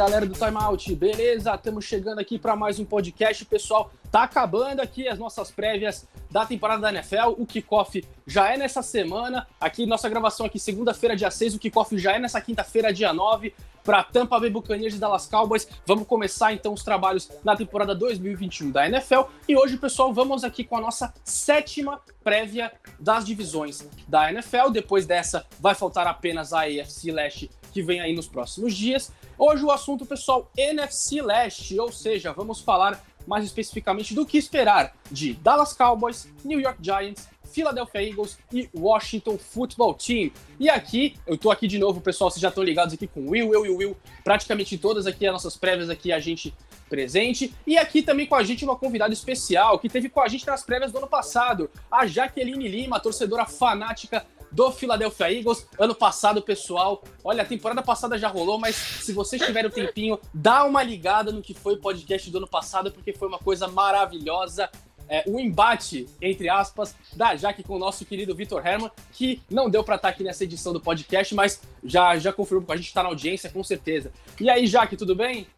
Galera do Timeout, beleza? Estamos chegando aqui para mais um podcast, pessoal. Tá acabando aqui as nossas prévias da temporada da NFL. O kickoff já é nessa semana. Aqui, nossa gravação aqui, segunda-feira, dia 6. O kickoff já é nessa quinta-feira, dia 9 para Tampa Bay Buccaneers e Dallas Cowboys. Vamos começar então os trabalhos na temporada 2021 da NFL. E hoje, pessoal, vamos aqui com a nossa sétima prévia das divisões da NFL. Depois dessa, vai faltar apenas a AFC Leste que vem aí nos próximos dias. Hoje o assunto, pessoal, NFC Leste, ou seja, vamos falar mais especificamente do que esperar de Dallas Cowboys, New York Giants, Philadelphia Eagles e Washington Football Team. E aqui, eu tô aqui de novo, pessoal, vocês já estão ligados aqui com o Will, Will e Will, praticamente todas aqui as nossas prévias aqui, a gente presente. E aqui também com a gente uma convidada especial, que teve com a gente nas prévias do ano passado, a Jaqueline Lima, torcedora fanática do Philadelphia Eagles. Ano passado, pessoal, olha, a temporada passada já rolou, mas se vocês tiverem um tempinho, dá uma ligada no que foi o podcast do ano passado, porque foi uma coisa maravilhosa é, o embate, entre aspas, da Jaque com o nosso querido Vitor Herman, que não deu para estar tá aqui nessa edição do podcast, mas já, já confirmou com a gente está na audiência, com certeza. E aí, Jaque, tudo bem?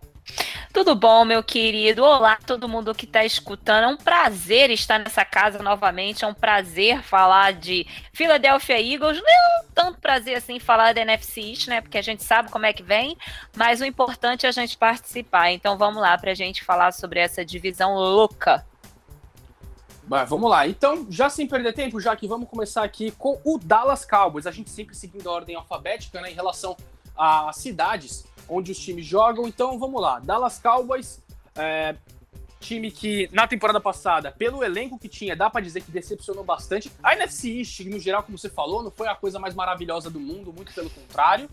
Tudo bom, meu querido? Olá, todo mundo que está escutando. É um prazer estar nessa casa novamente. É um prazer falar de Philadelphia Eagles. Não tanto prazer assim falar da NFC East, né? Porque a gente sabe como é que vem, mas o importante é a gente participar. Então vamos lá para a gente falar sobre essa divisão louca Mas vamos lá. Então, já sem perder tempo, já que vamos começar aqui com o Dallas Cowboys. A gente sempre seguindo a ordem alfabética, né, em relação às cidades onde os times jogam. Então, vamos lá. Dallas Cowboys, é, time que na temporada passada, pelo elenco que tinha, dá para dizer que decepcionou bastante. A NFC East, no geral, como você falou, não foi a coisa mais maravilhosa do mundo, muito pelo contrário.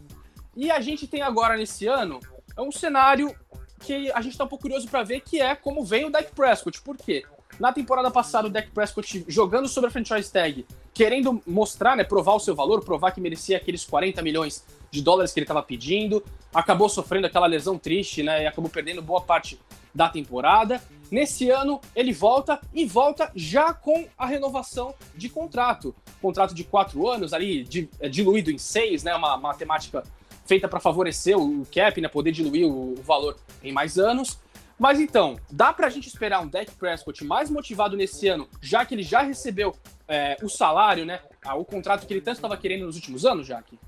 E a gente tem agora nesse ano é um cenário que a gente tá um pouco curioso para ver, que é como vem o Dak Prescott. Por quê? Na temporada passada, o Dak Prescott jogando sobre a franchise tag, querendo mostrar, né, provar o seu valor, provar que merecia aqueles 40 milhões de dólares que ele estava pedindo, acabou sofrendo aquela lesão triste, né, e acabou perdendo boa parte da temporada. Nesse ano, ele volta e volta já com a renovação de contrato. Contrato de quatro anos, ali, é, diluído em seis, né, uma matemática feita para favorecer o cap, né, poder diluir o valor em mais anos. Mas então, dá pra gente esperar um Dak Prescott mais motivado nesse ano, já que ele já recebeu é, o salário, né? Ah, o contrato que ele tanto estava querendo nos últimos anos, Jaque?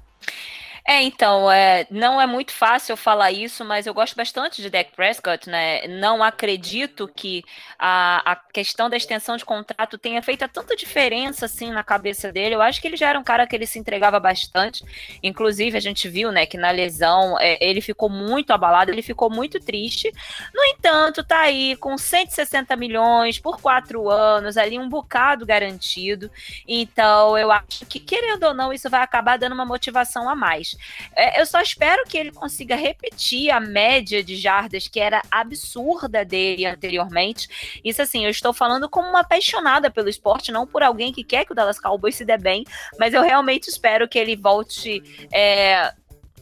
É, então, é, não é muito fácil falar isso, mas eu gosto bastante de Dak Prescott, né? Não acredito que a, a questão da extensão de contrato tenha feito tanta diferença assim na cabeça dele. Eu acho que ele já era um cara que ele se entregava bastante. Inclusive, a gente viu, né, que na lesão é, ele ficou muito abalado, ele ficou muito triste. No entanto, tá aí com 160 milhões por quatro anos, ali um bocado garantido. Então, eu acho que, querendo ou não, isso vai acabar dando uma motivação a mais. É, eu só espero que ele consiga repetir a média de jardas que era absurda dele anteriormente. Isso assim, eu estou falando como uma apaixonada pelo esporte, não por alguém que quer que o Dallas Cowboys se dê bem, mas eu realmente espero que ele volte é,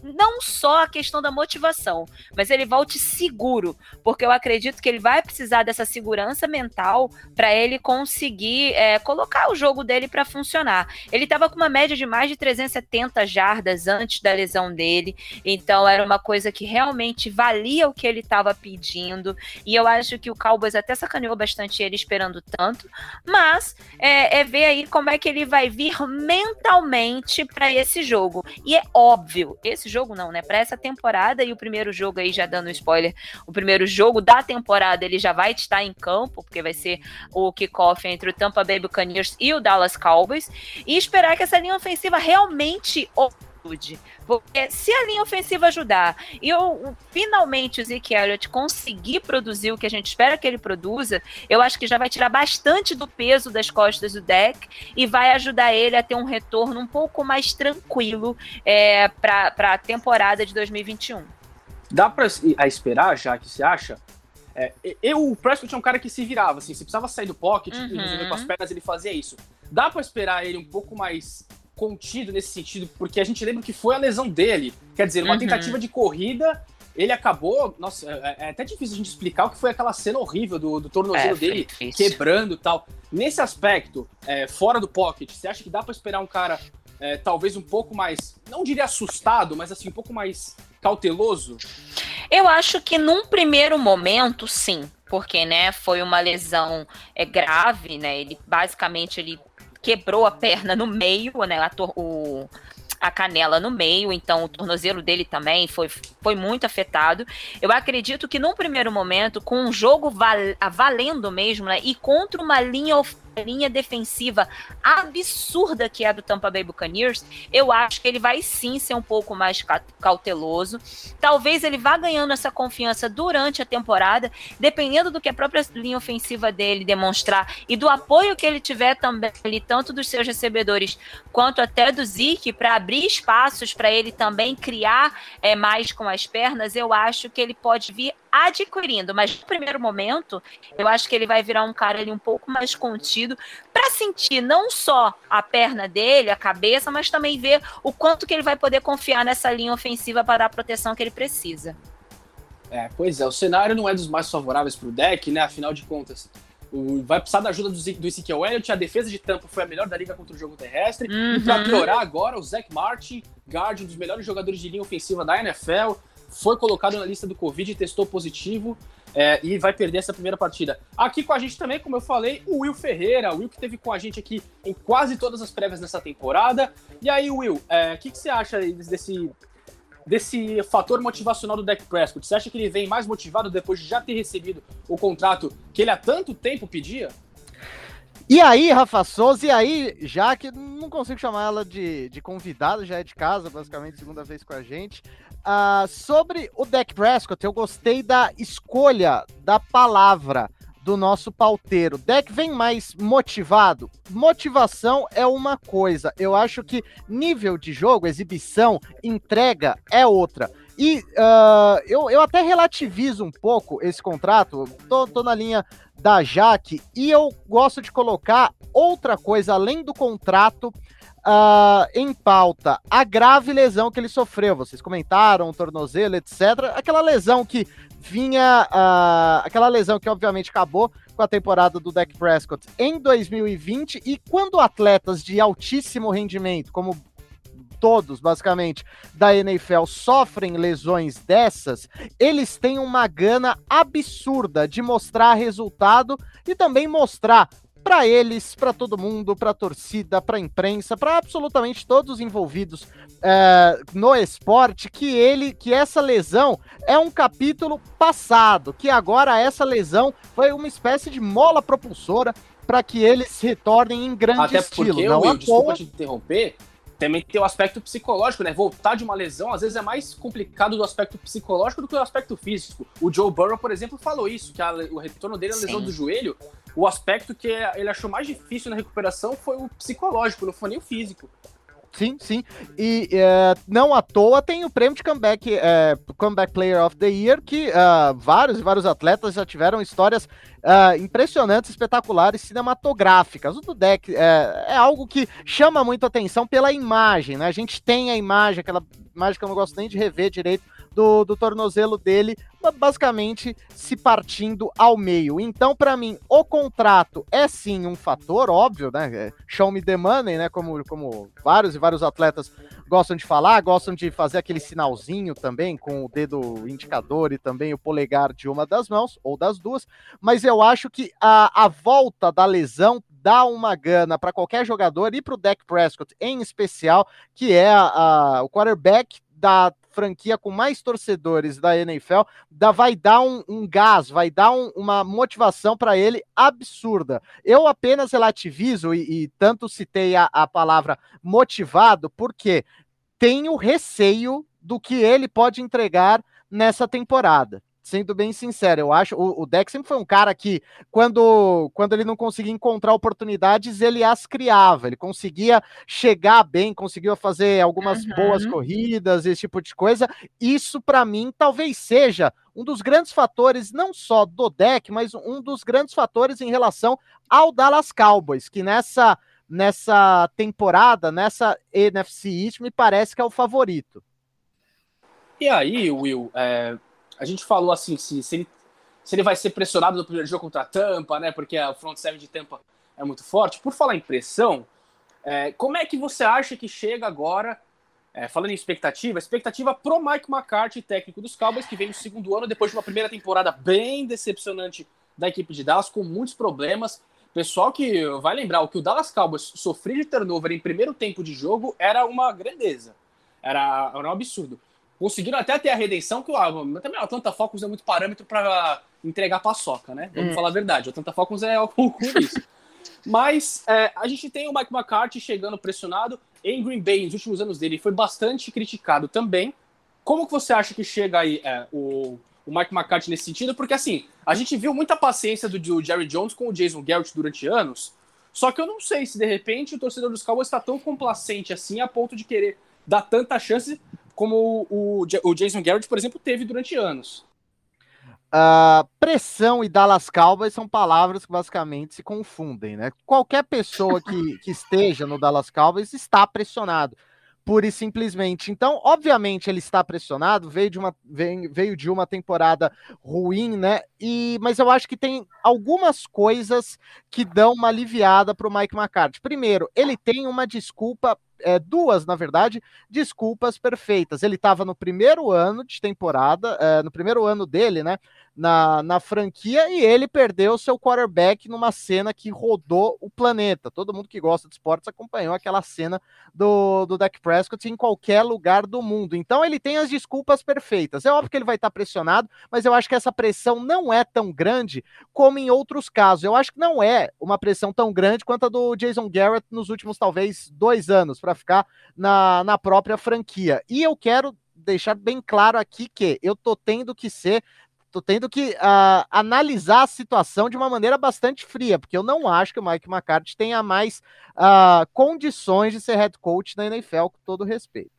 não só a questão da motivação, mas ele volte seguro, porque eu acredito que ele vai precisar dessa segurança mental para ele conseguir é, colocar o jogo dele para funcionar. Ele estava com uma média de mais de 370 jardas antes da lesão dele, então era uma coisa que realmente valia o que ele estava pedindo, e eu acho que o Cowboys até sacaneou bastante ele esperando tanto, mas é, é ver aí como é que ele vai vir mentalmente para esse jogo. E é óbvio, esse jogo não, né? Para essa temporada e o primeiro jogo aí já dando spoiler, o primeiro jogo da temporada ele já vai estar em campo, porque vai ser o kickoff entre o Tampa Bay Buccaneers e o Dallas Cowboys e esperar que essa linha ofensiva realmente ajude. Porque se a linha ofensiva ajudar e eu, finalmente o Zeke Elliott conseguir produzir o que a gente espera que ele produza, eu acho que já vai tirar bastante do peso das costas do deck e vai ajudar ele a ter um retorno um pouco mais tranquilo é, para a temporada de 2021. Dá para esperar, já que se acha, é, eu, o Prescott é um cara que se virava, assim, se precisava sair do pocket uhum. e resolver com as pernas, ele fazia isso. Dá para esperar ele um pouco mais contido nesse sentido, porque a gente lembra que foi a lesão dele. Quer dizer, uma uhum. tentativa de corrida, ele acabou. Nossa, é, é, até difícil a gente explicar o que foi aquela cena horrível do, do tornozelo é, dele quebrando e tal. Nesse aspecto, é, fora do pocket, você acha que dá para esperar um cara é, talvez um pouco mais, não diria assustado, mas assim, um pouco mais cauteloso? Eu acho que num primeiro momento, sim, porque né, foi uma lesão é, grave, né? Ele basicamente ele quebrou a perna no meio, né? A, o, a canela no meio, então o tornozelo dele também foi, foi muito afetado. Eu acredito que num primeiro momento, com um jogo val, valendo mesmo, né, e contra uma linha linha defensiva absurda que é a do Tampa Bay Buccaneers, eu acho que ele vai sim ser um pouco mais cauteloso. Talvez ele vá ganhando essa confiança durante a temporada, dependendo do que a própria linha ofensiva dele demonstrar e do apoio que ele tiver também, tanto dos seus recebedores quanto até do Zeke, para abrir espaços para ele também criar é, mais com as pernas. Eu acho que ele pode vir adquirindo, mas no primeiro momento, eu acho que ele vai virar um cara ali um pouco mais contido para sentir não só a perna dele, a cabeça, mas também ver o quanto que ele vai poder confiar nessa linha ofensiva para dar a proteção que ele precisa. É, pois é, o cenário não é dos mais favoráveis para o deck, né? Afinal de contas, o, vai precisar da ajuda do, do Ezekiel Elliott, a defesa de Tampa foi a melhor da liga contra o jogo terrestre. Uhum. E para piorar agora, o Zach Martin, guard, um dos melhores jogadores de linha ofensiva da NFL, foi colocado na lista do Covid, testou positivo é, e vai perder essa primeira partida. Aqui com a gente também, como eu falei, o Will Ferreira, o Will que teve com a gente aqui em quase todas as prévias nessa temporada. E aí, Will, o é, que, que você acha desse, desse fator motivacional do Dak Prescott? Você acha que ele vem mais motivado depois de já ter recebido o contrato que ele há tanto tempo pedia? E aí, Rafa Souza, e aí, já que não consigo chamar ela de, de convidada, já é de casa, basicamente, segunda vez com a gente. Uh, sobre o Dak Prescott, eu gostei da escolha da palavra do nosso pauteiro. Deck vem mais motivado. Motivação é uma coisa. Eu acho que nível de jogo, exibição, entrega é outra. E uh, eu, eu até relativizo um pouco esse contrato. Tô, tô na linha da Jaque e eu gosto de colocar outra coisa além do contrato uh, em pauta a grave lesão que ele sofreu. Vocês comentaram, tornozelo, etc. Aquela lesão que vinha. Uh, aquela lesão que obviamente acabou com a temporada do Dak Prescott em 2020. E quando atletas de altíssimo rendimento, como todos, basicamente, da NFL sofrem lesões dessas, eles têm uma gana absurda de mostrar resultado e também mostrar para eles, para todo mundo, para a torcida, para a imprensa, para absolutamente todos os envolvidos é, no esporte, que ele, que essa lesão é um capítulo passado, que agora essa lesão foi uma espécie de mola propulsora para que eles retornem em grande Até estilo. Porque, não Will, desculpa te interromper, também tem o aspecto psicológico, né? Voltar de uma lesão, às vezes é mais complicado do aspecto psicológico do que do aspecto físico. O Joe Burrow, por exemplo, falou isso, que a, o retorno dele, a lesão Sim. do joelho, o aspecto que ele achou mais difícil na recuperação foi o psicológico, não foi nem o físico. Sim, sim. E é, não à toa tem o prêmio de comeback, é, comeback Player of the Year, que uh, vários e vários atletas já tiveram histórias uh, impressionantes, espetaculares, cinematográficas. O do deck é, é, algo que chama muito atenção pela imagem, né? A gente tem a imagem, aquela imagem que eu não gosto nem de rever direito, do, do tornozelo dele, basicamente se partindo ao meio. Então, para mim, o contrato é sim um fator, óbvio, né? É, show me the money, né? Como, como vários e vários atletas gostam de falar, gostam de fazer aquele sinalzinho também com o dedo indicador e também o polegar de uma das mãos ou das duas. Mas eu acho que a, a volta da lesão dá uma gana para qualquer jogador e para o Dak Prescott em especial, que é a, a, o quarterback da franquia com mais torcedores da NFL, dá, vai dar um, um gás, vai dar um, uma motivação para ele absurda. Eu apenas relativizo e, e tanto citei a, a palavra motivado, porque tenho receio do que ele pode entregar nessa temporada sendo bem sincero, eu acho o, o Dex sempre foi um cara que, quando, quando ele não conseguia encontrar oportunidades, ele as criava, ele conseguia chegar bem, conseguia fazer algumas uhum. boas corridas, esse tipo de coisa. Isso, para mim, talvez seja um dos grandes fatores, não só do deck, mas um dos grandes fatores em relação ao Dallas Cowboys, que nessa, nessa temporada, nessa NFC East, me parece que é o favorito. E aí, Will, é, a gente falou assim, se, se, ele, se ele vai ser pressionado no primeiro jogo contra a Tampa, né? Porque a front seven de Tampa é muito forte. Por falar em pressão, é, como é que você acha que chega agora é, falando em expectativa, expectativa pro Mike McCarthy, técnico dos Cowboys, que vem no segundo ano, depois de uma primeira temporada bem decepcionante da equipe de Dallas, com muitos problemas. Pessoal que vai lembrar, o que o Dallas Cowboys sofreu de turnover em primeiro tempo de jogo era uma grandeza. Era, era um absurdo. Conseguiram até ter a redenção, que ah, também o Atlanta Falcons é muito parâmetro para entregar paçoca, né? Vamos hum. falar a verdade. O Atlanta Falcons é algo com isso. Mas é, a gente tem o Mike McCarthy chegando pressionado em Green Bay nos últimos anos dele. Foi bastante criticado também. Como que você acha que chega aí é, o, o Mike McCarthy nesse sentido? Porque assim, a gente viu muita paciência do, do Jerry Jones com o Jason Garrett durante anos. Só que eu não sei se de repente o torcedor dos Cowboys está tão complacente assim a ponto de querer dar tanta chance como o, o, Jason Garrett, por exemplo, teve durante anos. Uh, pressão e Dallas Cowboys são palavras que basicamente se confundem, né? Qualquer pessoa que, que esteja no Dallas Cowboys está pressionado, pura e simplesmente. Então, obviamente, ele está pressionado, veio de uma, veio, veio de uma temporada ruim, né? E, mas eu acho que tem algumas coisas que dão uma aliviada para o Mike McCarthy. Primeiro, ele tem uma desculpa é, duas, na verdade, desculpas perfeitas. Ele estava no primeiro ano de temporada, é, no primeiro ano dele, né? Na, na franquia e ele perdeu seu quarterback numa cena que rodou o planeta. Todo mundo que gosta de esportes acompanhou aquela cena do, do Dak Prescott em qualquer lugar do mundo. Então ele tem as desculpas perfeitas. É óbvio que ele vai estar pressionado, mas eu acho que essa pressão não é tão grande como em outros casos. Eu acho que não é uma pressão tão grande quanto a do Jason Garrett nos últimos talvez dois anos para ficar na, na própria franquia. E eu quero deixar bem claro aqui que eu tô tendo que ser tô tendo que uh, analisar a situação de uma maneira bastante fria, porque eu não acho que o Mike McCarthy tenha mais uh, condições de ser head coach na NFL, com todo respeito.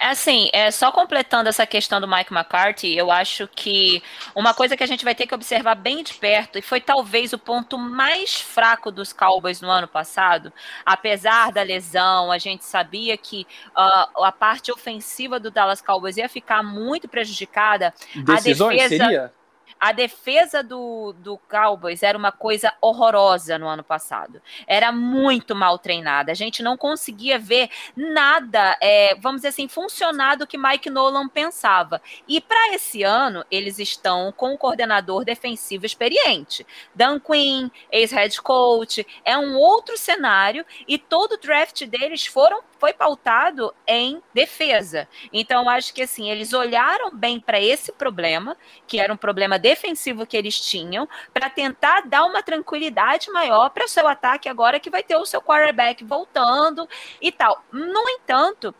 É assim, é, só completando essa questão do Mike McCarthy, eu acho que uma coisa que a gente vai ter que observar bem de perto, e foi talvez o ponto mais fraco dos Cowboys no ano passado, apesar da lesão, a gente sabia que uh, a parte ofensiva do Dallas Cowboys ia ficar muito prejudicada. Decisões, a defesa. Seria? A defesa do, do Cowboys era uma coisa horrorosa no ano passado. Era muito mal treinada. A gente não conseguia ver nada, é, vamos dizer assim, funcionar do que Mike Nolan pensava. E para esse ano, eles estão com um coordenador defensivo experiente. Dan Quinn, ex-head coach. É um outro cenário e todo o draft deles foram foi pautado em defesa. Então, acho que assim, eles olharam bem para esse problema, que era um problema defensivo que eles tinham, para tentar dar uma tranquilidade maior para o seu ataque agora que vai ter o seu quarterback voltando e tal. No entanto,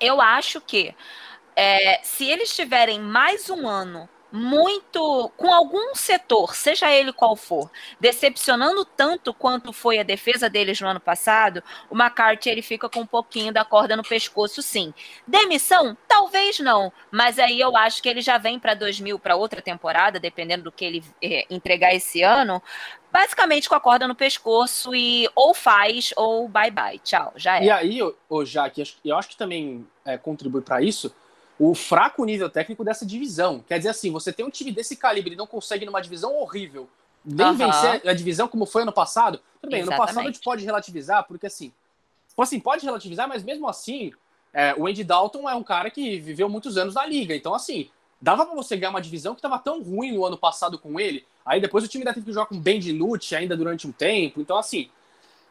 eu acho que é, se eles tiverem mais um ano muito com algum setor, seja ele qual for, decepcionando tanto quanto foi a defesa deles no ano passado, o McCarthy ele fica com um pouquinho da corda no pescoço, sim. Demissão? Talvez não, mas aí eu acho que ele já vem para 2000 para outra temporada, dependendo do que ele é, entregar esse ano, basicamente com a corda no pescoço e ou faz ou bye bye, tchau, já é. E aí, o Jaque, eu acho que também é, contribui para isso o fraco nível técnico dessa divisão. Quer dizer assim, você tem um time desse calibre e não consegue numa divisão horrível nem uhum. vencer a divisão como foi ano passado. Tudo bem, Exatamente. ano passado a gente pode relativizar, porque assim, assim, pode relativizar, mas mesmo assim, é, o Andy Dalton é um cara que viveu muitos anos na liga. Então, assim, dava para você ganhar uma divisão que estava tão ruim no ano passado com ele. Aí depois o time ainda teve que jogar com Ben DiNucci ainda durante um tempo. Então, assim,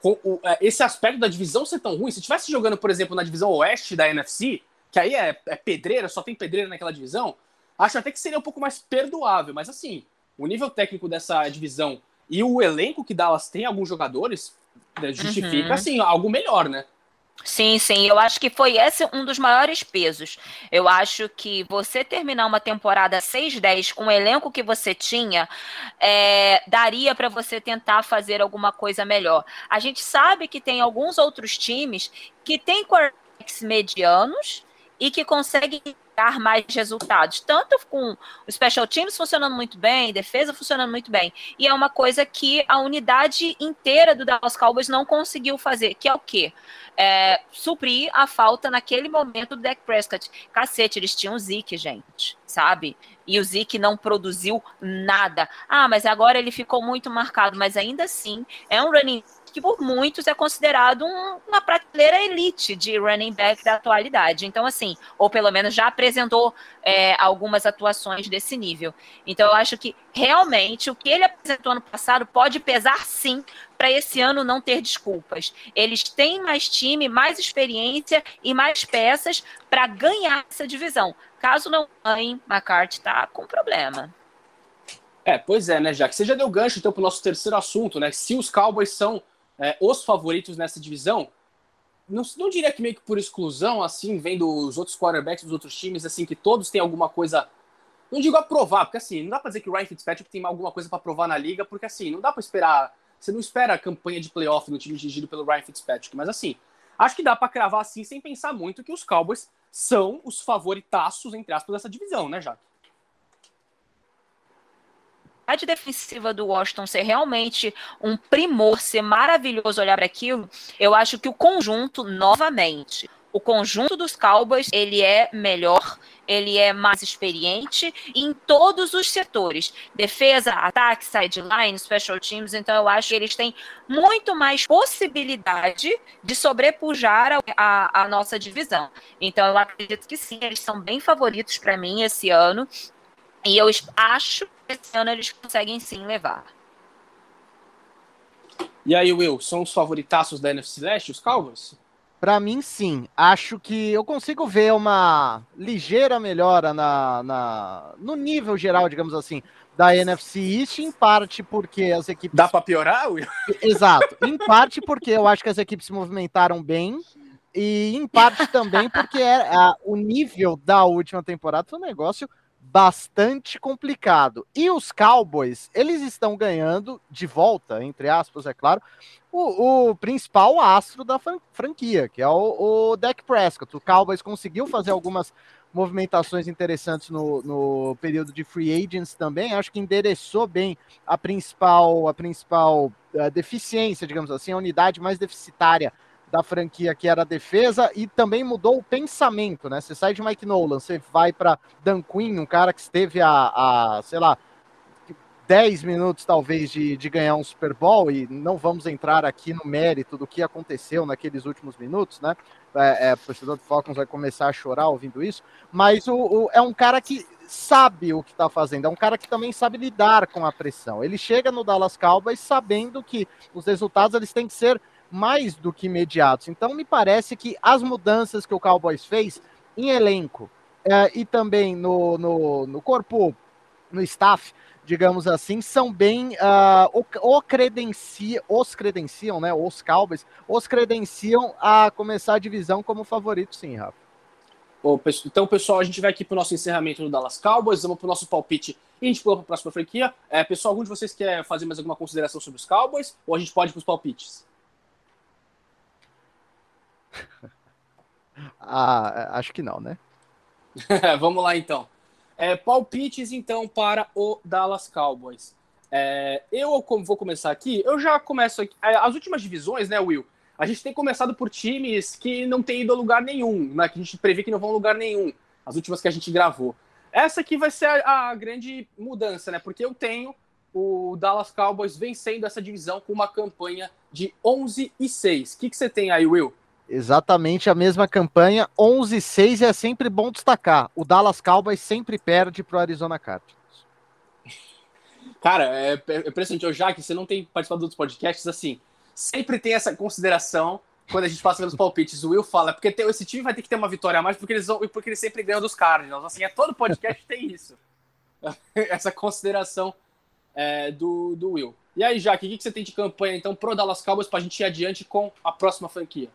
o, é, esse aspecto da divisão ser tão ruim, se estivesse jogando, por exemplo, na divisão oeste da NFC, que aí é, é pedreira, só tem pedreira naquela divisão, acho até que seria um pouco mais perdoável. Mas assim, o nível técnico dessa divisão e o elenco que Dallas tem alguns jogadores né, justifica, uhum. assim, algo melhor, né? Sim, sim, eu acho que foi esse um dos maiores pesos. Eu acho que você terminar uma temporada 6-10 com o elenco que você tinha, é, daria para você tentar fazer alguma coisa melhor. A gente sabe que tem alguns outros times que têm quarterbacks medianos e que consegue dar mais resultados, tanto com o special teams funcionando muito bem, defesa funcionando muito bem, e é uma coisa que a unidade inteira do Dallas Cowboys não conseguiu fazer, que é o quê? É, suprir a falta naquele momento do Dak Prescott. Cacete, eles tinham o Zeke, gente, sabe? E o Zeke não produziu nada. Ah, mas agora ele ficou muito marcado, mas ainda assim é um running que por muitos é considerado um, uma prateleira elite de running back da atualidade. Então, assim, ou pelo menos já apresentou é, algumas atuações desse nível. Então, eu acho que realmente o que ele apresentou ano passado pode pesar sim para esse ano não ter desculpas. Eles têm mais time, mais experiência e mais peças para ganhar essa divisão. Caso não ganhem, McCarthy está com problema. É, pois é, né, já que você já deu gancho então para o nosso terceiro assunto, né? Se os Cowboys são é, os favoritos nessa divisão, não, não diria que meio que por exclusão, assim, vendo os outros quarterbacks dos outros times, assim, que todos têm alguma coisa. Não digo a provar, porque assim, não dá pra dizer que o Ryan Fitzpatrick tem alguma coisa para provar na liga, porque assim, não dá para esperar. Você não espera a campanha de playoff no time dirigido pelo Ryan Fitzpatrick, mas assim, acho que dá para cravar assim, sem pensar muito, que os Cowboys são os favoritaços, entre aspas, dessa divisão, né, Jaque? A defensiva do Washington ser realmente um primor, ser maravilhoso olhar para aquilo, eu acho que o conjunto, novamente, o conjunto dos Cowboys, ele é melhor, ele é mais experiente em todos os setores. Defesa, ataque, sideline, special teams, então eu acho que eles têm muito mais possibilidade de sobrepujar a, a, a nossa divisão. Então eu acredito que sim, eles são bem favoritos para mim esse ano. E eu acho que esse ano eles conseguem sim levar. E aí, Will, são os favoritaços da NFC Leste, os Cowboys? Para mim, sim. Acho que eu consigo ver uma ligeira melhora na, na, no nível geral, digamos assim, da NFC East, em parte porque as equipes. Dá para piorar, Will? Exato. Em parte porque eu acho que as equipes se movimentaram bem. E em parte também porque é, a, o nível da última temporada foi um negócio bastante complicado. E os Cowboys, eles estão ganhando de volta, entre aspas, é claro, o, o principal astro da franquia, que é o, o Dak Prescott. O Cowboys conseguiu fazer algumas movimentações interessantes no, no período de free agents também. Acho que endereçou bem a principal, a principal uh, deficiência, digamos assim, a unidade mais deficitária da franquia, que era a defesa, e também mudou o pensamento, né? Você sai de Mike Nolan, você vai para Dan Quinn, um cara que esteve a, a sei lá, 10 minutos talvez de, de ganhar um Super Bowl, e não vamos entrar aqui no mérito do que aconteceu naqueles últimos minutos, né? É, é, o torcedor do Falcons vai começar a chorar ouvindo isso, mas o, o é um cara que sabe o que está fazendo, é um cara que também sabe lidar com a pressão. Ele chega no Dallas Cowboys sabendo que os resultados eles têm que ser mais do que imediatos. Então, me parece que as mudanças que o Cowboys fez em elenco é, e também no, no, no, corpo, no staff, digamos assim, são bem. Uh, o, o credencia, os credenciam, né? Os Cowboys, os credenciam a começar a divisão como favorito, sim, Rafa. Então, pessoal, a gente vai aqui para o nosso encerramento do Dallas Cowboys, vamos para o nosso palpite e a gente pula para a próxima franquia. É, pessoal, algum de vocês quer fazer mais alguma consideração sobre os Cowboys ou a gente pode para os palpites? Ah, acho que não, né? Vamos lá então. É, palpites então para o Dallas Cowboys. É, eu vou começar aqui. Eu já começo aqui. É, as últimas divisões, né, Will? A gente tem começado por times que não tem ido a lugar nenhum, né? Que a gente prevê que não vão a lugar nenhum. As últimas que a gente gravou. Essa aqui vai ser a, a grande mudança, né? Porque eu tenho o Dallas Cowboys vencendo essa divisão com uma campanha de 11 e 6. O que, que você tem aí, Will? Exatamente a mesma campanha, 11-6 é sempre bom destacar. O Dallas Cowboys sempre perde para o Arizona Cardinals. Cara, é, é impressionante. Eu já que você não tem participado dos podcasts, assim, sempre tem essa consideração quando a gente passa pelos palpites. O Will fala, porque tem, esse time vai ter que ter uma vitória a mais porque eles, porque eles sempre ganham dos Cardinals. Assim, é todo podcast tem isso. essa consideração é, do, do Will. E aí, Jaque, o que, que você tem de campanha, então, pro Dallas Cowboys para a gente ir adiante com a próxima franquia?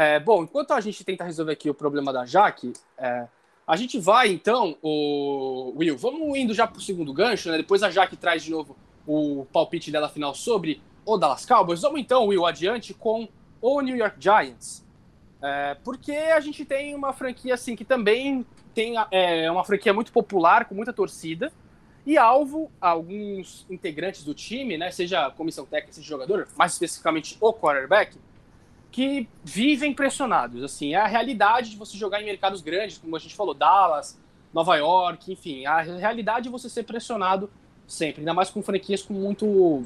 É, bom, enquanto a gente tenta resolver aqui o problema da Jaque, é, a gente vai então, o Will, vamos indo já para o segundo gancho, né? Depois a Jaque traz de novo o palpite dela final sobre o Dallas Cowboys. Vamos então, Will, adiante com o New York Giants. É, porque a gente tem uma franquia assim que também tem é, uma franquia muito popular, com muita torcida, e alvo a alguns integrantes do time, né? Seja comissão técnica, seja jogador, mais especificamente o quarterback que vivem pressionados. Assim, é a realidade de você jogar em mercados grandes, como a gente falou, Dallas, Nova York, enfim, a realidade é você ser pressionado sempre, ainda mais com franquias com muito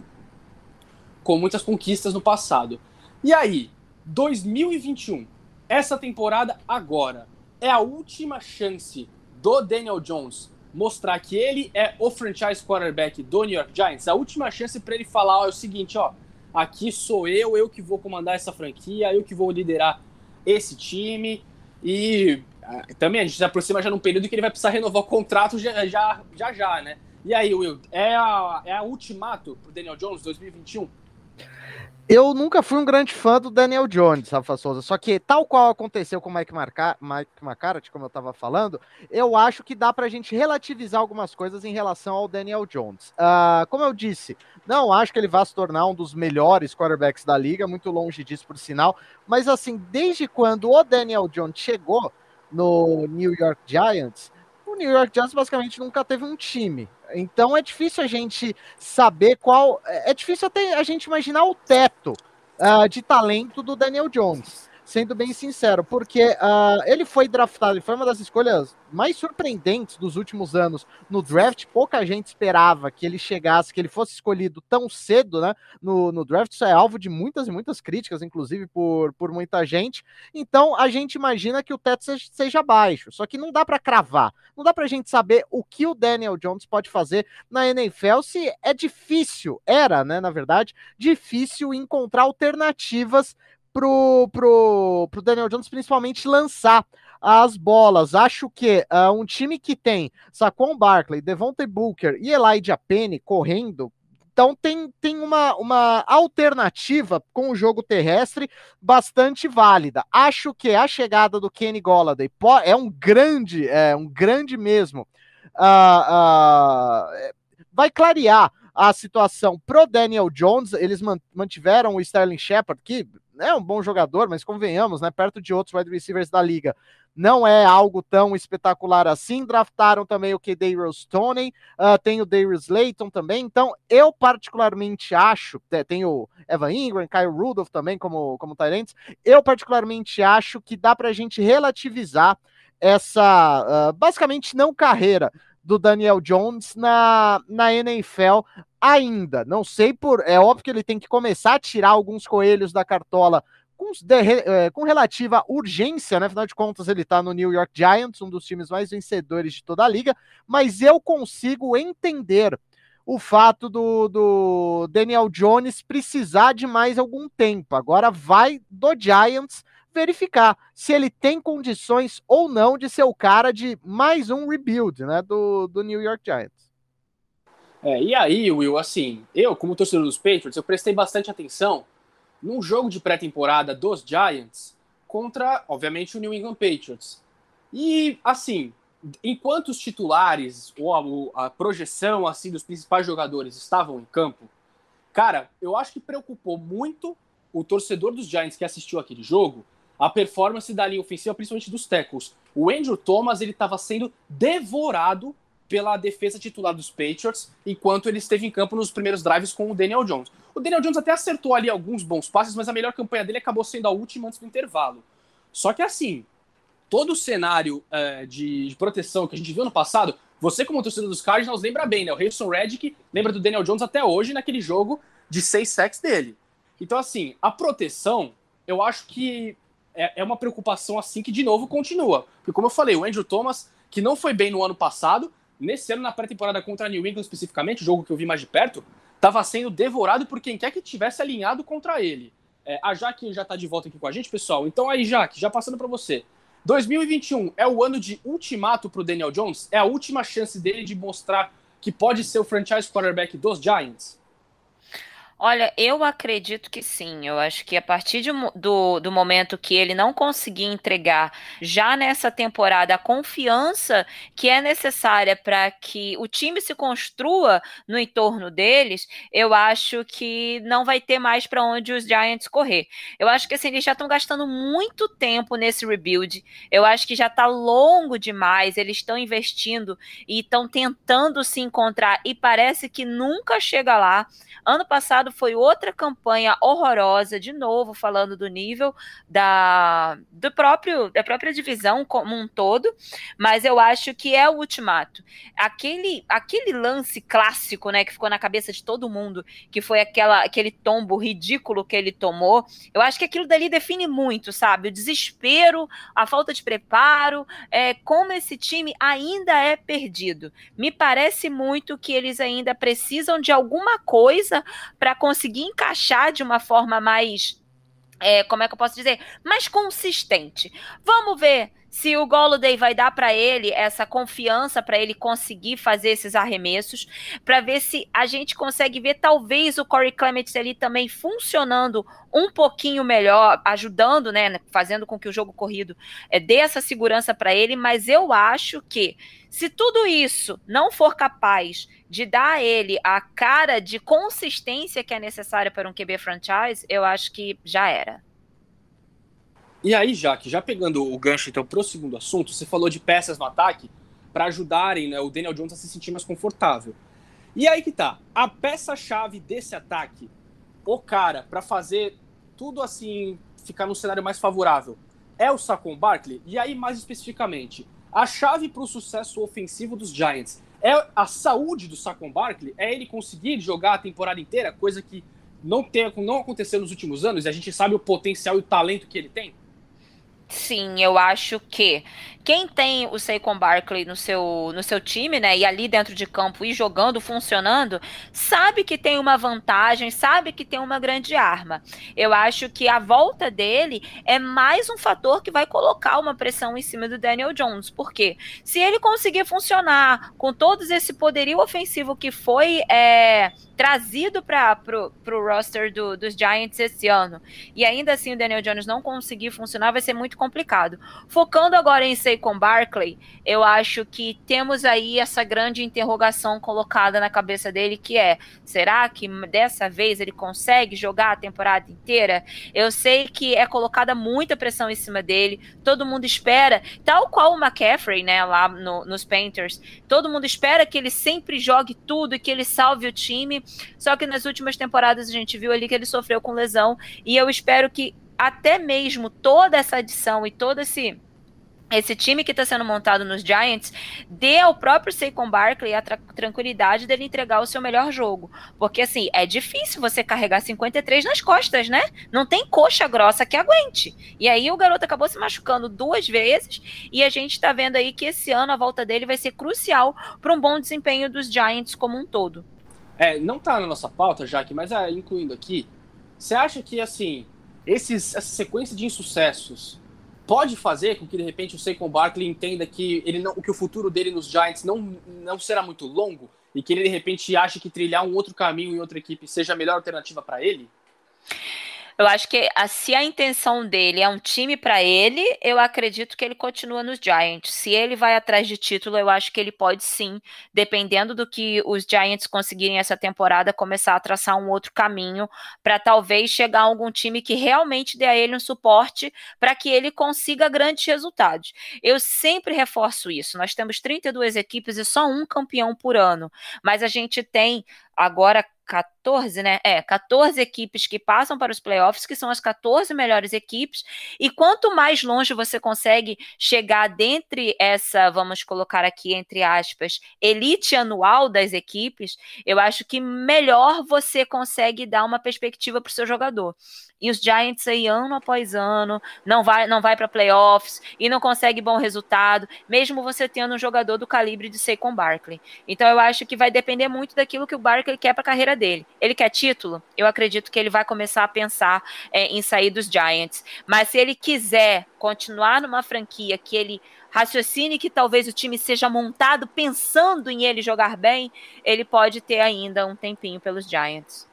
com muitas conquistas no passado. E aí, 2021, essa temporada agora é a última chance do Daniel Jones mostrar que ele é o franchise quarterback do New York Giants. A última chance para ele falar ó, é o seguinte, ó, aqui sou eu, eu que vou comandar essa franquia, eu que vou liderar esse time e ah, também a gente se aproxima já num período que ele vai precisar renovar o contrato já já já, já né? E aí, Will, é a, é a ultimato pro Daniel Jones 2021? Eu nunca fui um grande fã do Daniel Jones, Rafa Souza. Só que, tal qual aconteceu com o Mike, Mike McCarthy, como eu estava falando, eu acho que dá para a gente relativizar algumas coisas em relação ao Daniel Jones. Uh, como eu disse, não acho que ele vá se tornar um dos melhores quarterbacks da liga, muito longe disso, por sinal. Mas, assim, desde quando o Daniel Jones chegou no New York Giants, o New York Giants basicamente nunca teve um time. Então é difícil a gente saber qual. É, é difícil até a gente imaginar o teto uh, de talento do Daniel Jones sendo bem sincero, porque uh, ele foi draftado, ele foi uma das escolhas mais surpreendentes dos últimos anos no draft. Pouca gente esperava que ele chegasse, que ele fosse escolhido tão cedo, né? No, no draft, isso é alvo de muitas e muitas críticas, inclusive por, por muita gente. Então a gente imagina que o teto seja, seja baixo, só que não dá para cravar, não dá para a gente saber o que o Daniel Jones pode fazer na NFL se é difícil, era, né? Na verdade, difícil encontrar alternativas pro, pro, pro Daniel Jones principalmente lançar as bolas. Acho que uh, um time que tem Saquon Barkley, Devontae Booker e Elijah Penny correndo, então tem, tem uma, uma alternativa com o jogo terrestre bastante válida. Acho que a chegada do Kenny Golladay é um grande, é um grande mesmo. Uh, uh, vai clarear a situação pro Daniel Jones. Eles mantiveram o Sterling Shepard, que é um bom jogador, mas convenhamos, né? Perto de outros wide receivers da liga, não é algo tão espetacular assim. Draftaram também o que Darius Stoney, uh, tem o Darius Layton também. Então, eu particularmente acho, tem o Evan Ingram, Kyle Rudolph também como, como Tyrants, eu particularmente acho que dá para a gente relativizar essa, uh, basicamente, não carreira do Daniel Jones na, na NFL ainda. Não sei por. É óbvio que ele tem que começar a tirar alguns coelhos da cartola com, de, é, com relativa urgência, né? Afinal de contas, ele está no New York Giants, um dos times mais vencedores de toda a liga. Mas eu consigo entender o fato do, do Daniel Jones precisar de mais algum tempo. Agora vai do Giants verificar se ele tem condições ou não de ser o cara de mais um rebuild né, do, do New York Giants. É, e aí, Will, assim, eu, como torcedor dos Patriots, eu prestei bastante atenção num jogo de pré-temporada dos Giants contra, obviamente, o New England Patriots. E, assim, enquanto os titulares ou a, a projeção assim dos principais jogadores estavam em campo, cara, eu acho que preocupou muito o torcedor dos Giants que assistiu aquele jogo a performance da linha ofensiva, principalmente dos tackles. O Andrew Thomas ele estava sendo devorado pela defesa titular dos Patriots, enquanto ele esteve em campo nos primeiros drives com o Daniel Jones. O Daniel Jones até acertou ali alguns bons passes, mas a melhor campanha dele acabou sendo a última antes do intervalo. Só que assim, todo o cenário uh, de, de, proteção que a gente viu no passado, você como torcedor dos Cardinals lembra bem, né? O Harrison Redick lembra do Daniel Jones até hoje naquele jogo de seis sacks dele. Então assim, a proteção, eu acho que é, é uma preocupação assim que de novo continua. Porque como eu falei, o Andrew Thomas, que não foi bem no ano passado, nesse ano, na pré-temporada contra a New England especificamente, o jogo que eu vi mais de perto, estava sendo devorado por quem quer que tivesse alinhado contra ele. É, a Jaque já está de volta aqui com a gente, pessoal. Então aí, Jaque, já passando para você. 2021 é o ano de ultimato para o Daniel Jones? É a última chance dele de mostrar que pode ser o franchise quarterback dos Giants? Olha, eu acredito que sim. Eu acho que a partir de, do, do momento que ele não conseguir entregar já nessa temporada a confiança que é necessária para que o time se construa no entorno deles, eu acho que não vai ter mais para onde os Giants correr. Eu acho que assim, eles já estão gastando muito tempo nesse rebuild. Eu acho que já está longo demais. Eles estão investindo e estão tentando se encontrar e parece que nunca chega lá. Ano passado foi outra campanha horrorosa, de novo falando do nível da do próprio da própria divisão como um todo, mas eu acho que é o ultimato. Aquele aquele lance clássico, né, que ficou na cabeça de todo mundo, que foi aquela aquele tombo ridículo que ele tomou. Eu acho que aquilo dali define muito, sabe? O desespero, a falta de preparo, é como esse time ainda é perdido. Me parece muito que eles ainda precisam de alguma coisa para conseguir encaixar de uma forma mais. É, como é que eu posso dizer? Mais consistente. Vamos ver se o Golladay vai dar para ele essa confiança para ele conseguir fazer esses arremessos, para ver se a gente consegue ver talvez o Corey Clements ali também funcionando um pouquinho melhor, ajudando, né, fazendo com que o jogo corrido é, dê essa segurança para ele, mas eu acho que se tudo isso não for capaz de dar a ele a cara de consistência que é necessária para um QB franchise, eu acho que já era. E aí, Jaque, já pegando o gancho então para o segundo assunto, você falou de peças no ataque para ajudarem né, o Daniel Jones a se sentir mais confortável. E aí que tá, a peça-chave desse ataque, o cara para fazer tudo assim ficar num cenário mais favorável, é o Saquon Barkley. E aí mais especificamente, a chave para o sucesso ofensivo dos Giants é a saúde do Saquon Barkley, é ele conseguir jogar a temporada inteira, coisa que não, tem, não aconteceu nos últimos anos, e a gente sabe o potencial e o talento que ele tem. Sim, eu acho que quem tem o Saquon Barkley no seu, no seu time, né, e ali dentro de campo e jogando, funcionando, sabe que tem uma vantagem, sabe que tem uma grande arma. Eu acho que a volta dele é mais um fator que vai colocar uma pressão em cima do Daniel Jones, porque se ele conseguir funcionar com todo esse poderio ofensivo que foi é, trazido para o roster do, dos Giants esse ano, e ainda assim o Daniel Jones não conseguir funcionar, vai ser muito complicado. Focando agora em Saquon Barkley, eu acho que temos aí essa grande interrogação colocada na cabeça dele, que é, será que dessa vez ele consegue jogar a temporada inteira? Eu sei que é colocada muita pressão em cima dele, todo mundo espera, tal qual o McCaffrey, né, lá no, nos Panthers, todo mundo espera que ele sempre jogue tudo e que ele salve o time, só que nas últimas temporadas a gente viu ali que ele sofreu com lesão, e eu espero que até mesmo toda essa adição e todo esse esse time que está sendo montado nos Giants dê ao próprio Saquon Barkley a tra tranquilidade dele entregar o seu melhor jogo. Porque, assim, é difícil você carregar 53 nas costas, né? Não tem coxa grossa que aguente. E aí o garoto acabou se machucando duas vezes e a gente está vendo aí que esse ano a volta dele vai ser crucial para um bom desempenho dos Giants como um todo. É, não está na nossa pauta, Jaque, mas é, incluindo aqui, você acha que, assim, esses, essa sequência de insucessos pode fazer com que de repente o Saquon Barkley entenda que ele não, que o futuro dele nos Giants não, não será muito longo e que ele de repente ache que trilhar um outro caminho em outra equipe seja a melhor alternativa para ele? Eu acho que a, se a intenção dele é um time para ele, eu acredito que ele continua nos Giants. Se ele vai atrás de título, eu acho que ele pode sim, dependendo do que os Giants conseguirem essa temporada, começar a traçar um outro caminho para talvez chegar a algum time que realmente dê a ele um suporte para que ele consiga grandes resultados. Eu sempre reforço isso. Nós temos 32 equipes e só um campeão por ano, mas a gente tem agora 14, né? É, 14 equipes que passam para os playoffs, que são as 14 melhores equipes. E quanto mais longe você consegue chegar dentre essa, vamos colocar aqui entre aspas, elite anual das equipes, eu acho que melhor você consegue dar uma perspectiva para o seu jogador. E os Giants aí ano após ano não vai não vai para playoffs e não consegue bom resultado, mesmo você tendo um jogador do calibre de Saquon Barkley. Então eu acho que vai depender muito daquilo que o Barkley quer para a carreira dele. Ele quer título? Eu acredito que ele vai começar a pensar é, em sair dos Giants. Mas se ele quiser continuar numa franquia que ele raciocine que talvez o time seja montado pensando em ele jogar bem, ele pode ter ainda um tempinho pelos Giants.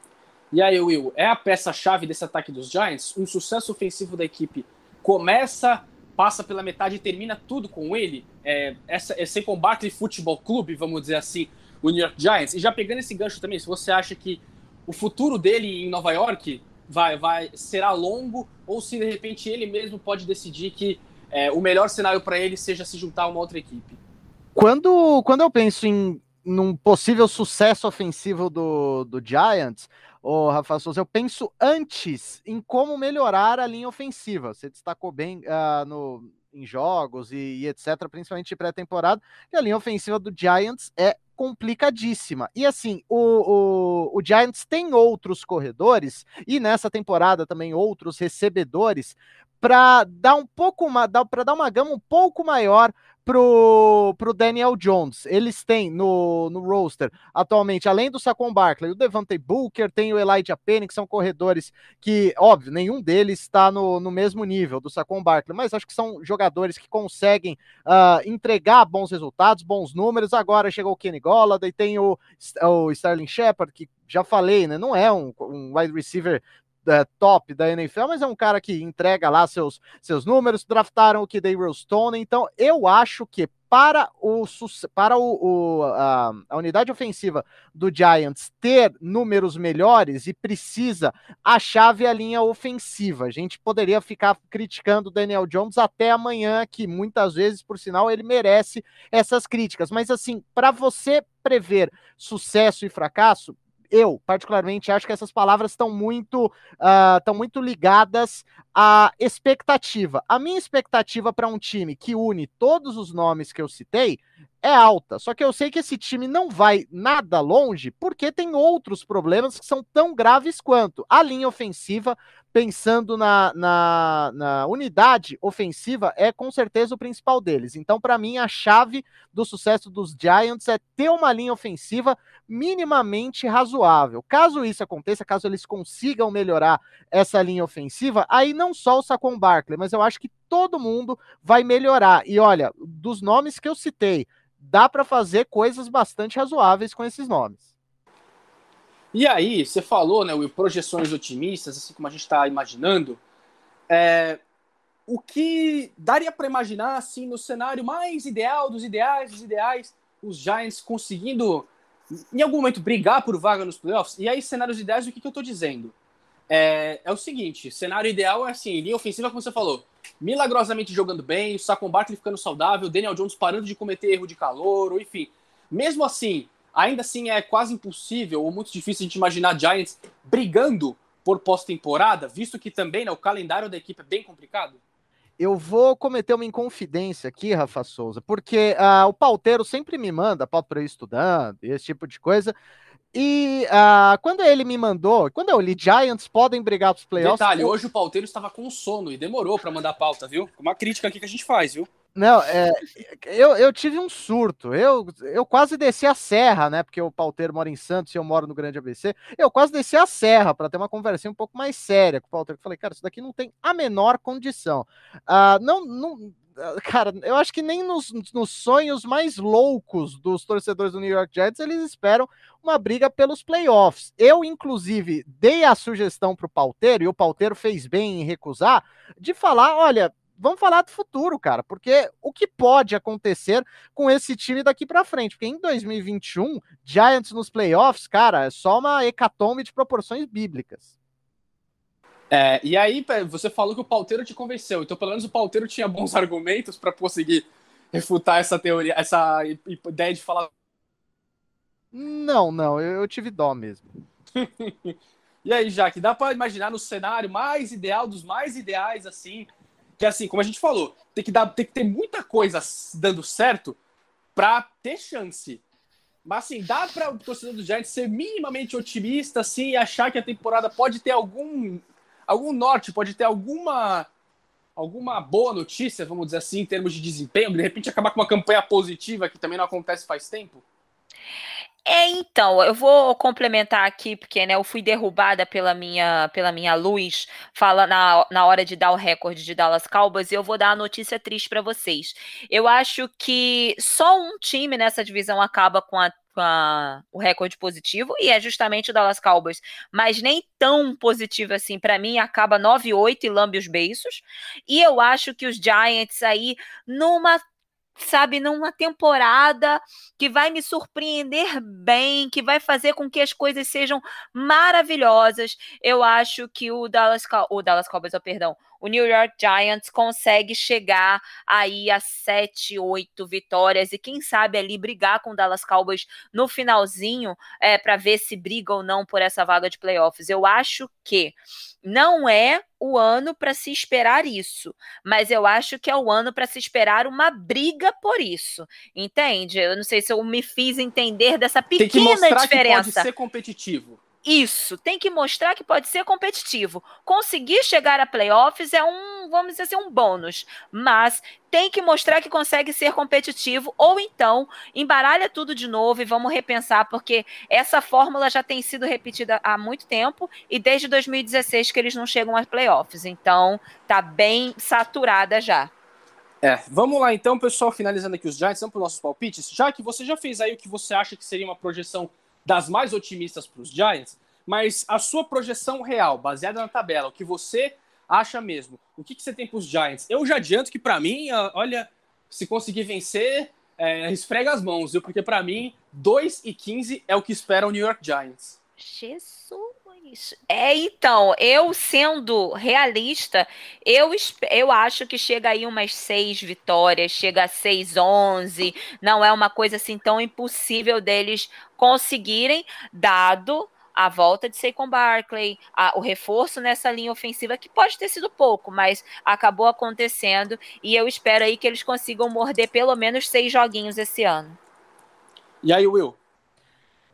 E aí, Will, é a peça-chave desse ataque dos Giants? Um sucesso ofensivo da equipe começa, passa pela metade e termina tudo com ele? É, essa, esse com Barkley Futebol Clube, vamos dizer assim, o New York Giants? E já pegando esse gancho também, se você acha que o futuro dele em Nova York vai, vai será longo ou se de repente ele mesmo pode decidir que é, o melhor cenário para ele seja se juntar a uma outra equipe? Quando, quando eu penso em num possível sucesso ofensivo do, do Giants, o Rafa Souza, eu penso antes em como melhorar a linha ofensiva. Você destacou bem uh, no, em jogos e, e etc., principalmente pré-temporada, que a linha ofensiva do Giants é complicadíssima. E assim, o, o, o, Giants tem outros corredores, e nessa temporada também outros recebedores, para dar um pouco para dar uma gama um pouco maior pro, pro Daniel Jones. Eles têm no, no roster atualmente, além do Saquon Barkley, o Devante Booker, tem o Elijah Penny, que são corredores que, óbvio, nenhum deles está no, no mesmo nível do Saquon Barkley, mas acho que são jogadores que conseguem uh, entregar bons resultados, bons números. Agora chegou o Kenny Golladay, tem o, o Sterling Shepard, que já falei, né? Não é um, um wide receiver é, top da NFL, mas é um cara que entrega lá seus, seus números. Draftaram o que Dave Stone, então eu acho que para, o, para o, o a, a, unidade ofensiva do Giants ter números melhores e precisa, a chave a linha ofensiva. A gente poderia ficar criticando o Daniel Jones até amanhã, que muitas vezes, por sinal, ele merece essas críticas. Mas assim, para você prever sucesso e fracasso, eu, particularmente, acho que essas palavras estão muito, uh, muito ligadas à expectativa. A minha expectativa para um time que une todos os nomes que eu citei é alta. Só que eu sei que esse time não vai nada longe porque tem outros problemas que são tão graves quanto a linha ofensiva. Pensando na, na, na unidade ofensiva, é com certeza o principal deles. Então, para mim, a chave do sucesso dos Giants é ter uma linha ofensiva minimamente razoável. Caso isso aconteça, caso eles consigam melhorar essa linha ofensiva, aí não só o Saquon Barkley, mas eu acho que todo mundo vai melhorar. E olha, dos nomes que eu citei, dá para fazer coisas bastante razoáveis com esses nomes. E aí, você falou, né, Will, projeções otimistas, assim como a gente está imaginando. É, o que daria para imaginar, assim, no cenário mais ideal dos ideais, dos ideais, os Giants conseguindo, em algum momento, brigar por vaga nos playoffs? E aí, cenários ideais, o que, que eu estou dizendo? É, é, o seguinte, cenário ideal é assim, linha ofensiva, como você falou, milagrosamente jogando bem, o Saquon Barkley ficando saudável, Daniel Jones parando de cometer erro de calor, enfim. Mesmo assim, ainda assim é quase impossível ou muito difícil a gente imaginar Giants brigando por pós-temporada, visto que também né, o calendário da equipe é bem complicado? Eu vou cometer uma inconfidência aqui, Rafa Souza, porque uh, o pauteiro sempre me manda pauta para eu estudando e esse tipo de coisa. E uh, quando ele me mandou, quando eu li Giants podem brigar para os playoffs. Detalhe, eu... hoje o pauteiro estava com sono e demorou para mandar pauta, viu? Uma crítica aqui que a gente faz, viu? Não, é, eu, eu tive um surto. Eu, eu quase desci a serra, né? Porque o pauteiro mora em Santos e eu moro no Grande ABC. Eu quase desci a serra para ter uma conversinha um pouco mais séria com o pauteiro. Falei, cara, isso daqui não tem a menor condição. Uh, não, não, cara, eu acho que nem nos, nos, sonhos mais loucos dos torcedores do New York Giants eles esperam uma briga pelos playoffs. Eu, inclusive, dei a sugestão para o Palteiro, e o Palteiro fez bem em recusar, de falar: olha. Vamos falar do futuro, cara, porque o que pode acontecer com esse time daqui para frente? Porque em 2021, Giants nos playoffs, cara, é só uma hecatombe de proporções bíblicas. É, e aí, você falou que o pauteiro te convenceu, então pelo menos o pauteiro tinha bons argumentos para conseguir refutar essa teoria, essa ideia de falar. Não, não, eu, eu tive dó mesmo. e aí, Jaque, dá para imaginar no cenário mais ideal dos mais ideais, assim, que assim, como a gente falou, tem que, dar, tem que ter muita coisa dando certo para ter chance. Mas assim, dá para o torcedor do Giants ser minimamente otimista assim, e achar que a temporada pode ter algum algum norte, pode ter alguma alguma boa notícia, vamos dizer assim, em termos de desempenho, de repente acabar com uma campanha positiva que também não acontece faz tempo? É, então, eu vou complementar aqui, porque né, eu fui derrubada pela minha, pela minha luz, fala na, na hora de dar o recorde de Dallas Cowboys, e eu vou dar a notícia triste para vocês. Eu acho que só um time nessa divisão acaba com a a, o recorde positivo, e é justamente o Dallas Cowboys, mas nem tão positivo assim. Para mim, acaba 9-8 e lambe os beiços. E eu acho que os Giants aí, numa sabe, numa temporada que vai me surpreender bem, que vai fazer com que as coisas sejam maravilhosas. Eu acho que o Dallas, o Dallas Cowboys, oh, perdão, o New York Giants consegue chegar aí a sete, oito vitórias e quem sabe ali brigar com o Dallas Cowboys no finalzinho é, para ver se briga ou não por essa vaga de playoffs. Eu acho que não é o ano para se esperar isso, mas eu acho que é o ano para se esperar uma briga por isso, entende? Eu não sei se eu me fiz entender dessa pequena Tem que mostrar diferença. Que pode ser competitivo. Isso, tem que mostrar que pode ser competitivo. Conseguir chegar a playoffs é um, vamos dizer assim, um bônus, mas tem que mostrar que consegue ser competitivo ou então embaralha tudo de novo e vamos repensar, porque essa fórmula já tem sido repetida há muito tempo e desde 2016 que eles não chegam às playoffs. Então, tá bem saturada já. É, vamos lá então, pessoal, finalizando aqui os Giants, vamos para os nossos palpites. Já que você já fez aí o que você acha que seria uma projeção das mais otimistas para os Giants, mas a sua projeção real, baseada na tabela, o que você acha mesmo, o que, que você tem para os Giants? Eu já adianto que para mim, olha, se conseguir vencer, é, esfrega as mãos, viu? Porque para mim, 2 e 15 é o que espera o New York Giants. Jesus. É, então, eu sendo realista, eu, eu acho que chega aí umas seis vitórias, chega a seis, onze, não é uma coisa assim tão impossível deles conseguirem, dado a volta de Saquon Barkley, a, o reforço nessa linha ofensiva, que pode ter sido pouco, mas acabou acontecendo, e eu espero aí que eles consigam morder pelo menos seis joguinhos esse ano. E aí, Will?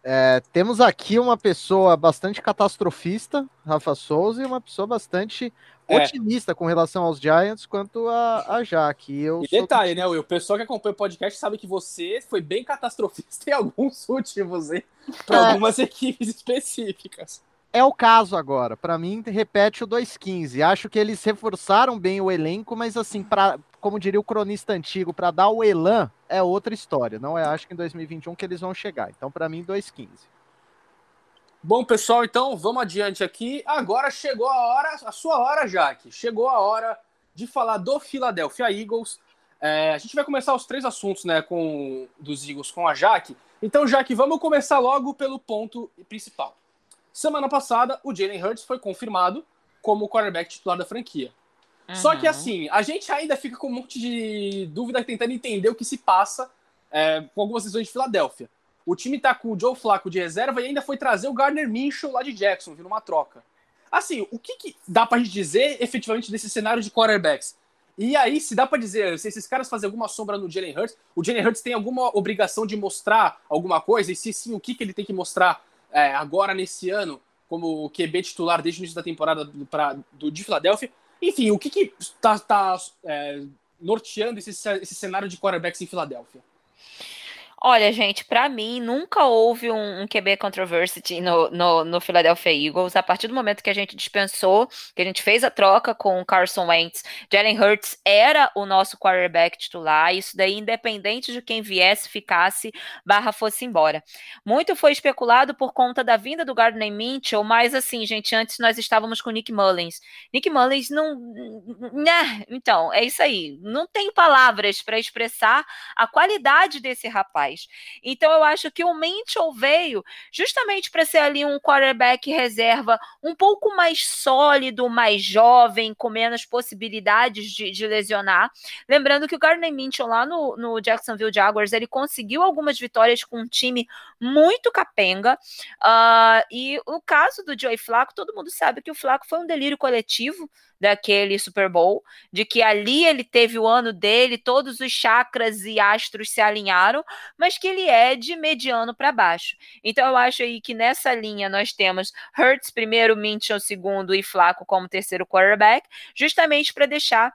É, temos aqui uma pessoa bastante catastrofista, Rafa Souza, e uma pessoa bastante é. otimista com relação aos Giants quanto a, a Jaque. Eu e detalhe, né, Will? O pessoal que acompanha o podcast sabe que você foi bem catastrofista em alguns últimos, hein? Para é. algumas equipes específicas. É o caso agora. Para mim, repete o 2-15. Acho que eles reforçaram bem o elenco, mas assim, para como diria o cronista antigo, para dar o elan é outra história. Não é, acho que em 2021 que eles vão chegar. Então, para mim, 2,15. Bom, pessoal, então vamos adiante aqui. Agora chegou a hora, a sua hora, Jaque. Chegou a hora de falar do Philadelphia Eagles. É, a gente vai começar os três assuntos, né, com dos Eagles com a Jaque. Então, Jaque, vamos começar logo pelo ponto principal. Semana passada, o Jalen Hurts foi confirmado como quarterback titular da franquia. Uhum. Só que assim, a gente ainda fica com um monte de dúvida tentando entender o que se passa é, com algumas decisões de Filadélfia. O time tá com o Joe Flacco de reserva e ainda foi trazer o Gardner Minshew lá de Jackson, vindo uma troca. Assim, o que, que dá pra gente dizer efetivamente desse cenário de quarterbacks? E aí, se dá para dizer, se esses caras fazem alguma sombra no Jalen Hurts, o Jalen Hurts tem alguma obrigação de mostrar alguma coisa? E se sim, o que, que ele tem que mostrar é, agora nesse ano, como QB titular desde o início da temporada pra, do, de Filadélfia? Enfim, o que que tá, tá é, norteando esse, esse cenário de quarterbacks em Filadélfia? Olha, gente, para mim nunca houve um, um QB controversy no, no, no, Philadelphia Eagles. A partir do momento que a gente dispensou, que a gente fez a troca com o Carson Wentz, Jalen Hurts era o nosso quarterback titular. Isso daí, independente de quem viesse, ficasse, barra fosse embora. Muito foi especulado por conta da vinda do Gardner Mitchell, mas assim, gente, antes nós estávamos com Nick Mullins. Nick Mullins não. Né? Então, é isso aí. Não tenho palavras para expressar a qualidade desse rapaz faz. Então eu acho que o Mitchell veio justamente para ser ali um quarterback reserva um pouco mais sólido, mais jovem, com menos possibilidades de, de lesionar. Lembrando que o Gardner Mitchell lá no, no Jacksonville Jaguars ele conseguiu algumas vitórias com um time muito capenga. Uh, e o caso do Joey Flaco, todo mundo sabe que o Flaco foi um delírio coletivo daquele Super Bowl, de que ali ele teve o ano dele, todos os chakras e astros se alinharam, mas que ele é de mediano para baixo. Então eu acho aí que nessa linha nós temos Hurts primeiro, Minchon segundo e Flaco como terceiro quarterback, justamente para deixar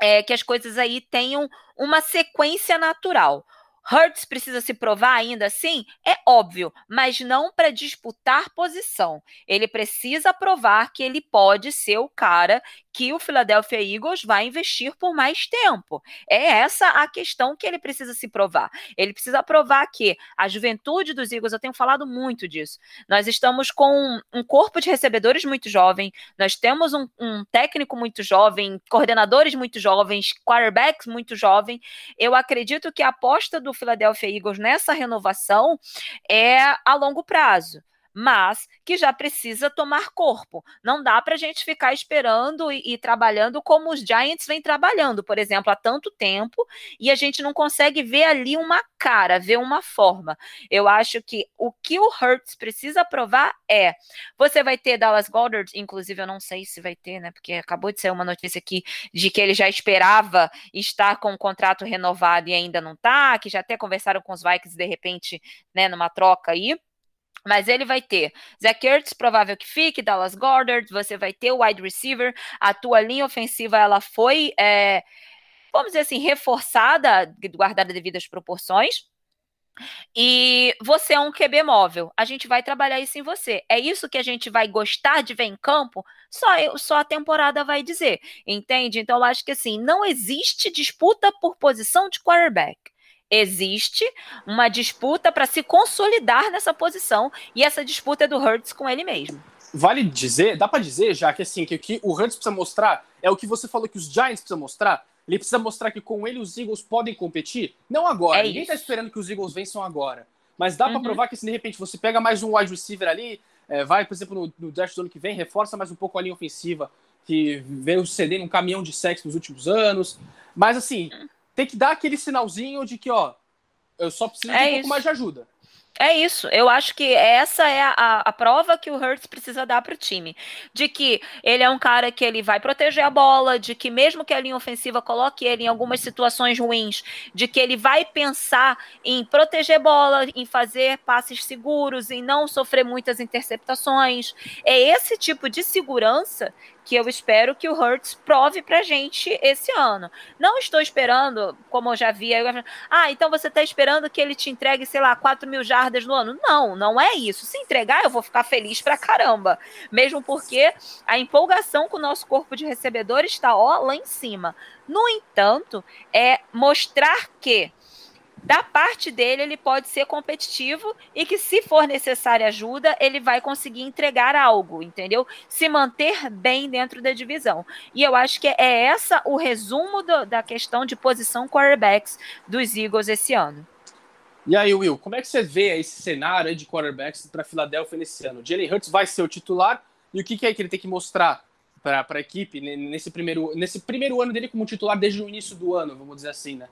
é, que as coisas aí tenham uma sequência natural. Hurts precisa se provar ainda assim? É óbvio, mas não para disputar posição. Ele precisa provar que ele pode ser o cara que o Philadelphia Eagles vai investir por mais tempo. É essa a questão que ele precisa se provar. Ele precisa provar que a juventude dos Eagles, eu tenho falado muito disso. Nós estamos com um corpo de recebedores muito jovem, nós temos um, um técnico muito jovem, coordenadores muito jovens, quarterbacks muito jovem. Eu acredito que a aposta do Philadelphia Eagles nessa renovação é a longo prazo mas que já precisa tomar corpo. Não dá para a gente ficar esperando e, e, trabalhando como os Giants vêm trabalhando, por exemplo, há tanto tempo, e a gente não consegue ver ali uma cara, ver uma forma. Eu acho que o que o Hurts precisa provar é: você vai ter Dallas Goddard, inclusive eu não sei se vai ter, né? Porque acabou de sair uma notícia aqui de que ele já esperava estar com o contrato renovado e ainda não tá, que já até conversaram com os Vikings de repente, né, numa troca aí. Mas ele vai ter Zach Ertz, provável que fique, Dallas Goddard, você vai ter o wide receiver, a tua linha ofensiva ela foi, é, vamos dizer assim, reforçada, guardada devidas proporções. E você é um QB móvel. A gente vai trabalhar isso em você. É isso que a gente vai gostar de ver em campo? Só, eu, só a temporada vai dizer. Entende? Então, eu acho que assim, não existe disputa por posição de quarterback existe uma disputa para se consolidar nessa posição e essa disputa é do Hurts com ele mesmo. Vale dizer, dá para dizer já que assim que o que o Hurts precisa mostrar é o que você falou que os Giants precisam mostrar. Ele precisa mostrar que com ele os Eagles podem competir. Não agora. É Ninguém está esperando que os Eagles vençam agora. Mas dá uhum. para provar que se de repente você pega mais um wide receiver ali, é, vai, por exemplo, no, no draft do ano que vem, reforça mais um pouco a linha ofensiva, que veio cedendo um caminhão de sexo nos últimos anos. Mas assim, tem que dar aquele sinalzinho de que, ó, eu só preciso é de um isso. pouco mais de ajuda. É isso, eu acho que essa é a, a prova que o Hurts precisa dar para o time. De que ele é um cara que ele vai proteger a bola, de que mesmo que a linha ofensiva coloque ele em algumas situações ruins, de que ele vai pensar em proteger bola, em fazer passes seguros, em não sofrer muitas interceptações. É esse tipo de segurança que eu espero que o Hurts prove pra gente esse ano. Não estou esperando, como eu já vi, ah, então você está esperando que ele te entregue, sei lá, 4 mil jardas no ano. Não, não é isso. Se entregar, eu vou ficar feliz pra caramba. Mesmo porque a empolgação com o nosso corpo de recebedores está ó, lá em cima. No entanto, é mostrar que da parte dele, ele pode ser competitivo e que, se for necessária ajuda, ele vai conseguir entregar algo, entendeu? Se manter bem dentro da divisão. E eu acho que é essa o resumo do, da questão de posição quarterbacks dos Eagles esse ano. E aí, Will, como é que você vê esse cenário de quarterbacks para Filadélfia nesse ano? Jalen Hurts vai ser o titular e o que, que é que ele tem que mostrar para a equipe nesse primeiro, nesse primeiro ano dele como titular desde o início do ano, vamos dizer assim, né?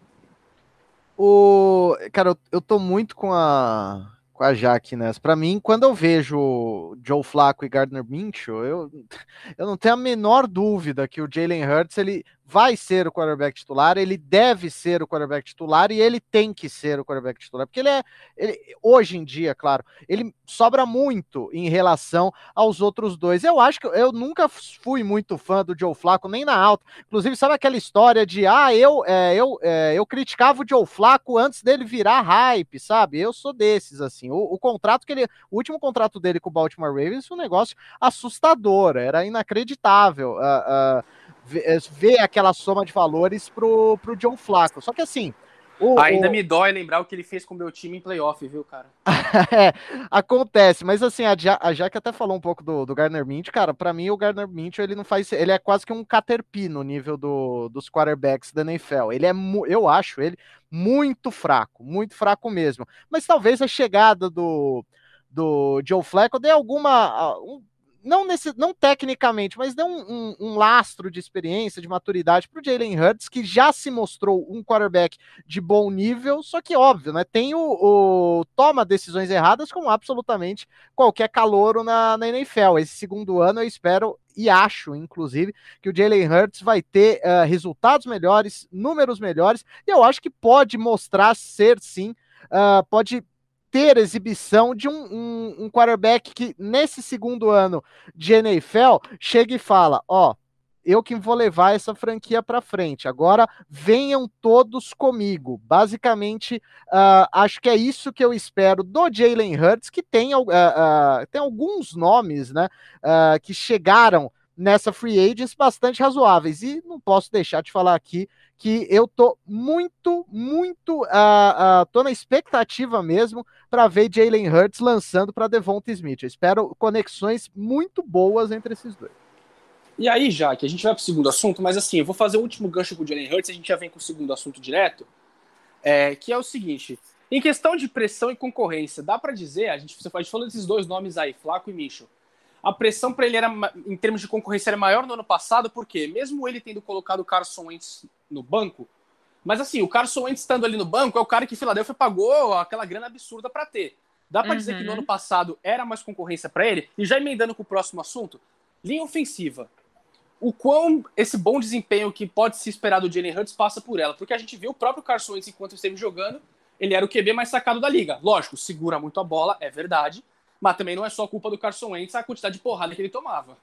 O, cara, eu, eu tô muito com a com a Jaque nessa. Para mim, quando eu vejo Joe Flacco e Gardner Minshew, eu, eu não tenho a menor dúvida que o Jalen Hurts ele vai ser o quarterback titular, ele deve ser o quarterback titular e ele tem que ser o quarterback titular, porque ele é, ele, hoje em dia, claro, ele sobra muito em relação aos outros dois. Eu acho que eu nunca fui muito fã do Joe Flacco, nem na alta. Inclusive, sabe aquela história de, ah, eu, é, eu, é, eu criticava o Joe Flacco antes dele virar hype, sabe? Eu sou desses, assim. O, o contrato que ele, o último contrato dele com o Baltimore Ravens foi um negócio assustador, era inacreditável. Uh, uh, ver aquela soma de valores pro, pro John Flaco. Só que assim. O, Ainda o... me dói lembrar o que ele fez com o meu time em playoff, viu, cara? é, acontece, mas assim, a, ja a Jaque até falou um pouco do, do Garner Mint, cara, para mim o Garner Mint, ele não faz, ele é quase que um caterpie no nível do, dos quarterbacks da NFL, ele é, eu acho ele muito fraco, muito fraco mesmo, mas talvez a chegada do, do Joe Flacco dê alguma, um, não, nesse, não tecnicamente, mas deu um, um, um lastro de experiência, de maturidade para o Jalen Hurts, que já se mostrou um quarterback de bom nível, só que óbvio, né? Tem o, o toma decisões erradas como absolutamente qualquer calouro na, na NFL. Esse segundo ano eu espero e acho, inclusive, que o Jalen Hurts vai ter uh, resultados melhores, números melhores, e eu acho que pode mostrar ser sim, uh, pode ter exibição de um, um, um quarterback que, nesse segundo ano de NFL, chega e fala: Ó, eu que vou levar essa franquia para frente. Agora venham todos comigo. Basicamente, uh, acho que é isso que eu espero do Jalen Hurts, que tem, uh, uh, tem alguns nomes né, que chegaram nessa free agents bastante razoáveis. E não posso deixar de falar aqui que eu tô muito, muito, uh, uh, tô na expectativa mesmo para ver Jalen Hurts lançando para Devonta Smith. Eu espero conexões muito boas entre esses dois. E aí, já que a gente vai para o segundo assunto, mas assim, eu vou fazer o último gancho com o Jalen Hurts, a gente já vem com o segundo assunto direto, é, que é o seguinte: Em questão de pressão e concorrência, dá para dizer, a gente, você falou desses dois nomes aí, Flaco e Micho. A pressão para ele era, em termos de concorrência, era maior no ano passado, porque mesmo ele tendo colocado o Carson Wentz no banco, mas assim, o Carson Wentz estando ali no banco é o cara que Philadelphia pagou aquela grana absurda para ter. Dá para uhum. dizer que no uhum. ano passado era mais concorrência para ele? E já emendando com o próximo assunto, linha ofensiva. O quão esse bom desempenho que pode se esperar do Jalen Hurts passa por ela? Porque a gente viu o próprio Carson Wentz enquanto esteve jogando, ele era o QB mais sacado da liga. Lógico, segura muito a bola, é verdade, mas também não é só culpa do Carson Wentz a quantidade de porrada que ele tomava.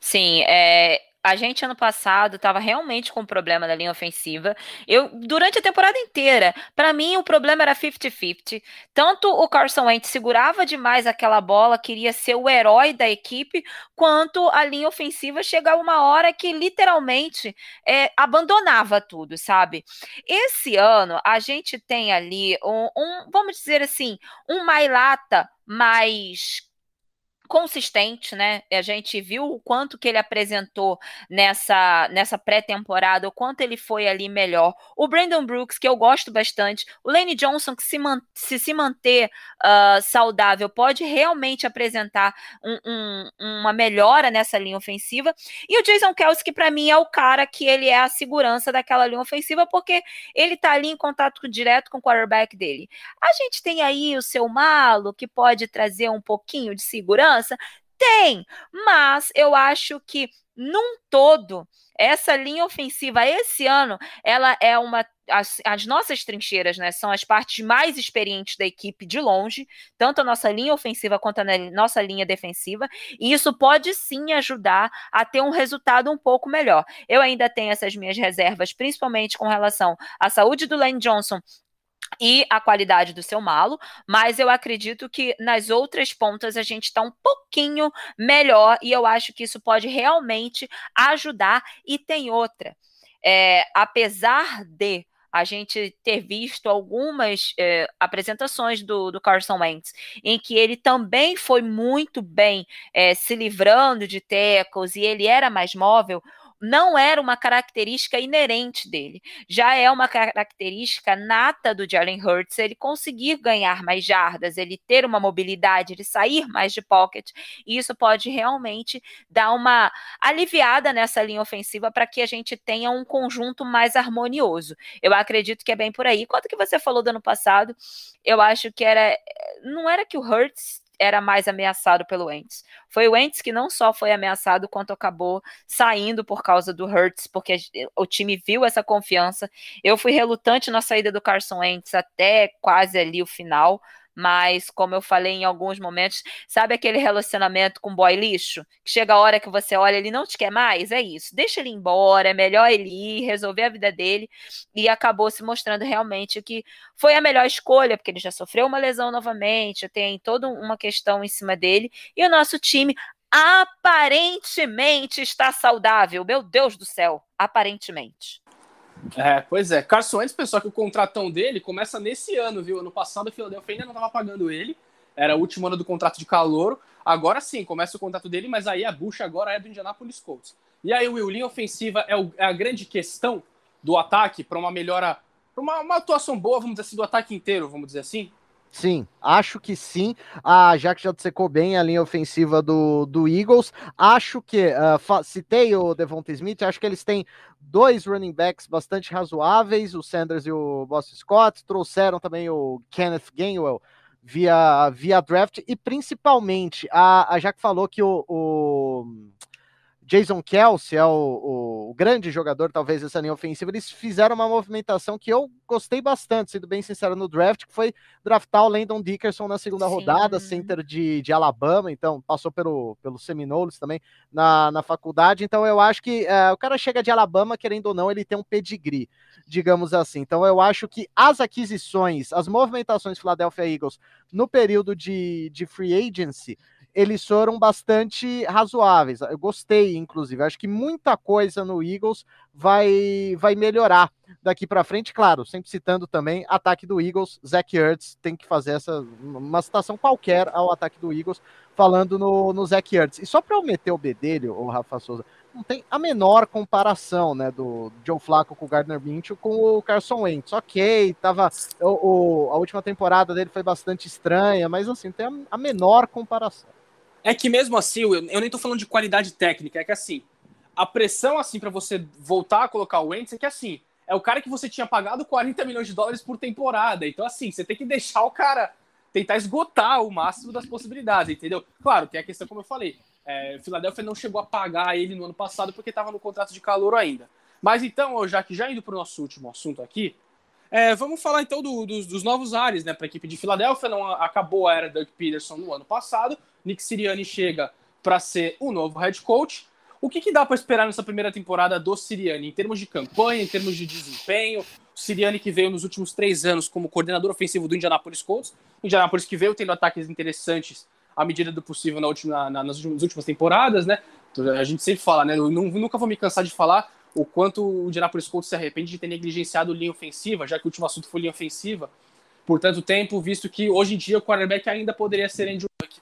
Sim, é, a gente ano passado estava realmente com um problema na linha ofensiva. Eu durante a temporada inteira, para mim o problema era 50-50. Tanto o Carson Wentz segurava demais aquela bola, queria ser o herói da equipe, quanto a linha ofensiva chegava uma hora que literalmente é, abandonava tudo, sabe? Esse ano a gente tem ali um, um vamos dizer assim, um Mailata mais consistente, né? A gente viu o quanto que ele apresentou nessa, nessa pré-temporada, o quanto ele foi ali melhor. O Brandon Brooks, que eu gosto bastante, o Lane Johnson, que se, man, se, se manter uh, saudável, pode realmente apresentar um, um, uma melhora nessa linha ofensiva. E o Jason Kelsey, que para mim é o cara que ele é a segurança daquela linha ofensiva, porque ele tá ali em contato direto com o quarterback dele. A gente tem aí o seu Malo, que pode trazer um pouquinho de segurança segurança? Tem, mas eu acho que num todo, essa linha ofensiva esse ano, ela é uma as, as, nossas trincheiras, né, são as partes mais experientes da equipe de longe, tanto a nossa linha ofensiva quanto a nossa linha defensiva, e isso pode sim ajudar a ter um resultado um pouco melhor. Eu ainda tenho essas minhas reservas, principalmente com relação à saúde do Lane Johnson e a qualidade do seu malo, mas eu acredito que nas outras pontas a gente está um pouquinho melhor e eu acho que isso pode realmente ajudar. E tem outra, é, apesar de a gente ter visto algumas é, apresentações do, do Carson Wentz, em que ele também foi muito bem é, se livrando de tecos e ele era mais móvel não era uma característica inerente dele. Já é uma característica nata do Jalen Hurts ele conseguir ganhar mais jardas, ele ter uma mobilidade, ele sair mais de pocket. E isso pode realmente dar uma aliviada nessa linha ofensiva para que a gente tenha um conjunto mais harmonioso. Eu acredito que é bem por aí. Quanto que você falou do ano passado, eu acho que era não era que o Hurts era mais ameaçado pelo Wentz. Foi o Wentz que não só foi ameaçado, quanto acabou saindo por causa do Hurts, porque o time viu essa confiança. Eu fui relutante na saída do Carson Wentz até quase ali o final, mas, como eu falei em alguns momentos, sabe aquele relacionamento com boy lixo? Que chega a hora que você olha, ele não te quer mais? É isso. Deixa ele embora, é melhor ele ir, resolver a vida dele. E acabou se mostrando realmente que foi a melhor escolha, porque ele já sofreu uma lesão novamente, tem toda uma questão em cima dele. E o nosso time aparentemente está saudável. Meu Deus do céu, aparentemente. É, pois é. Carson Wentz, pessoal, que o contratão dele começa nesse ano, viu? Ano passado o Philadelphia ainda não estava pagando ele. Era o último ano do contrato de calor. Agora sim, começa o contrato dele, mas aí a bucha agora é do Indianapolis Colts. E aí, Will, linha ofensiva é, o, é a grande questão do ataque para uma melhora, para uma, uma, atuação boa, vamos dizer assim, do ataque inteiro, vamos dizer assim? Sim, acho que sim. Ah, já que já secou bem a linha ofensiva do, do Eagles, acho que uh, citei o Devonta Smith, acho que eles têm dois running backs bastante razoáveis, o Sanders e o Boss Scott, trouxeram também o Kenneth Gainwell via, via draft, e principalmente, a, a falou que o, o Jason Kelsey é o, o, grande jogador, talvez, dessa linha ofensiva. Eles fizeram uma movimentação que eu gostei bastante, sendo bem sincero, no draft, que foi draftar o Landon Dickerson na segunda Sim. rodada, center de, de Alabama, então passou pelo, pelo Seminoles também na, na faculdade. Então eu acho que é, o cara chega de Alabama, querendo ou não, ele tem um pedigree, digamos assim. Então eu acho que as aquisições, as movimentações Philadelphia Eagles no período de, de free agency eles foram bastante razoáveis. Eu gostei, inclusive. Acho que muita coisa no Eagles vai, vai melhorar daqui para frente. Claro, sempre citando também ataque do Eagles. Zach Ertz tem que fazer essa uma citação qualquer ao ataque do Eagles, falando no, no Zach Ertz. E só para eu meter o bedelho, o Rafa Souza, não tem a menor comparação, né, do Joe Flacco com o Gardner Minshew com o Carson Wentz. Ok, tava, o, o, a última temporada dele foi bastante estranha, mas assim, tem a, a menor comparação. É que mesmo assim, eu, eu nem tô falando de qualidade técnica, é que assim, a pressão assim para você voltar a colocar o Wentz é que assim, é o cara que você tinha pagado 40 milhões de dólares por temporada. Então assim, você tem que deixar o cara tentar esgotar o máximo das possibilidades, entendeu? Claro, tem a questão como eu falei, é, Philadelphia não chegou a pagar ele no ano passado porque estava no contrato de calor ainda. Mas então, já que já indo para o nosso último assunto aqui, é, vamos falar então do, do, dos novos ares né, para a equipe de Filadélfia. Não acabou a era Doug Peterson no ano passado. Nick Sirianni chega para ser o novo head coach. O que, que dá para esperar nessa primeira temporada do Sirianni em termos de campanha, em termos de desempenho? O Sirianni que veio nos últimos três anos como coordenador ofensivo do Indianapolis Colts, o Indianapolis que veio tendo ataques interessantes à medida do possível na última, na, nas últimas temporadas, né? A gente sempre fala, né? Eu nunca vou me cansar de falar o quanto o Indianapolis Colts se arrepende de ter negligenciado linha ofensiva, já que o último assunto foi linha ofensiva, por tanto tempo, visto que hoje em dia o quarterback ainda poderia ser Andrew Luck.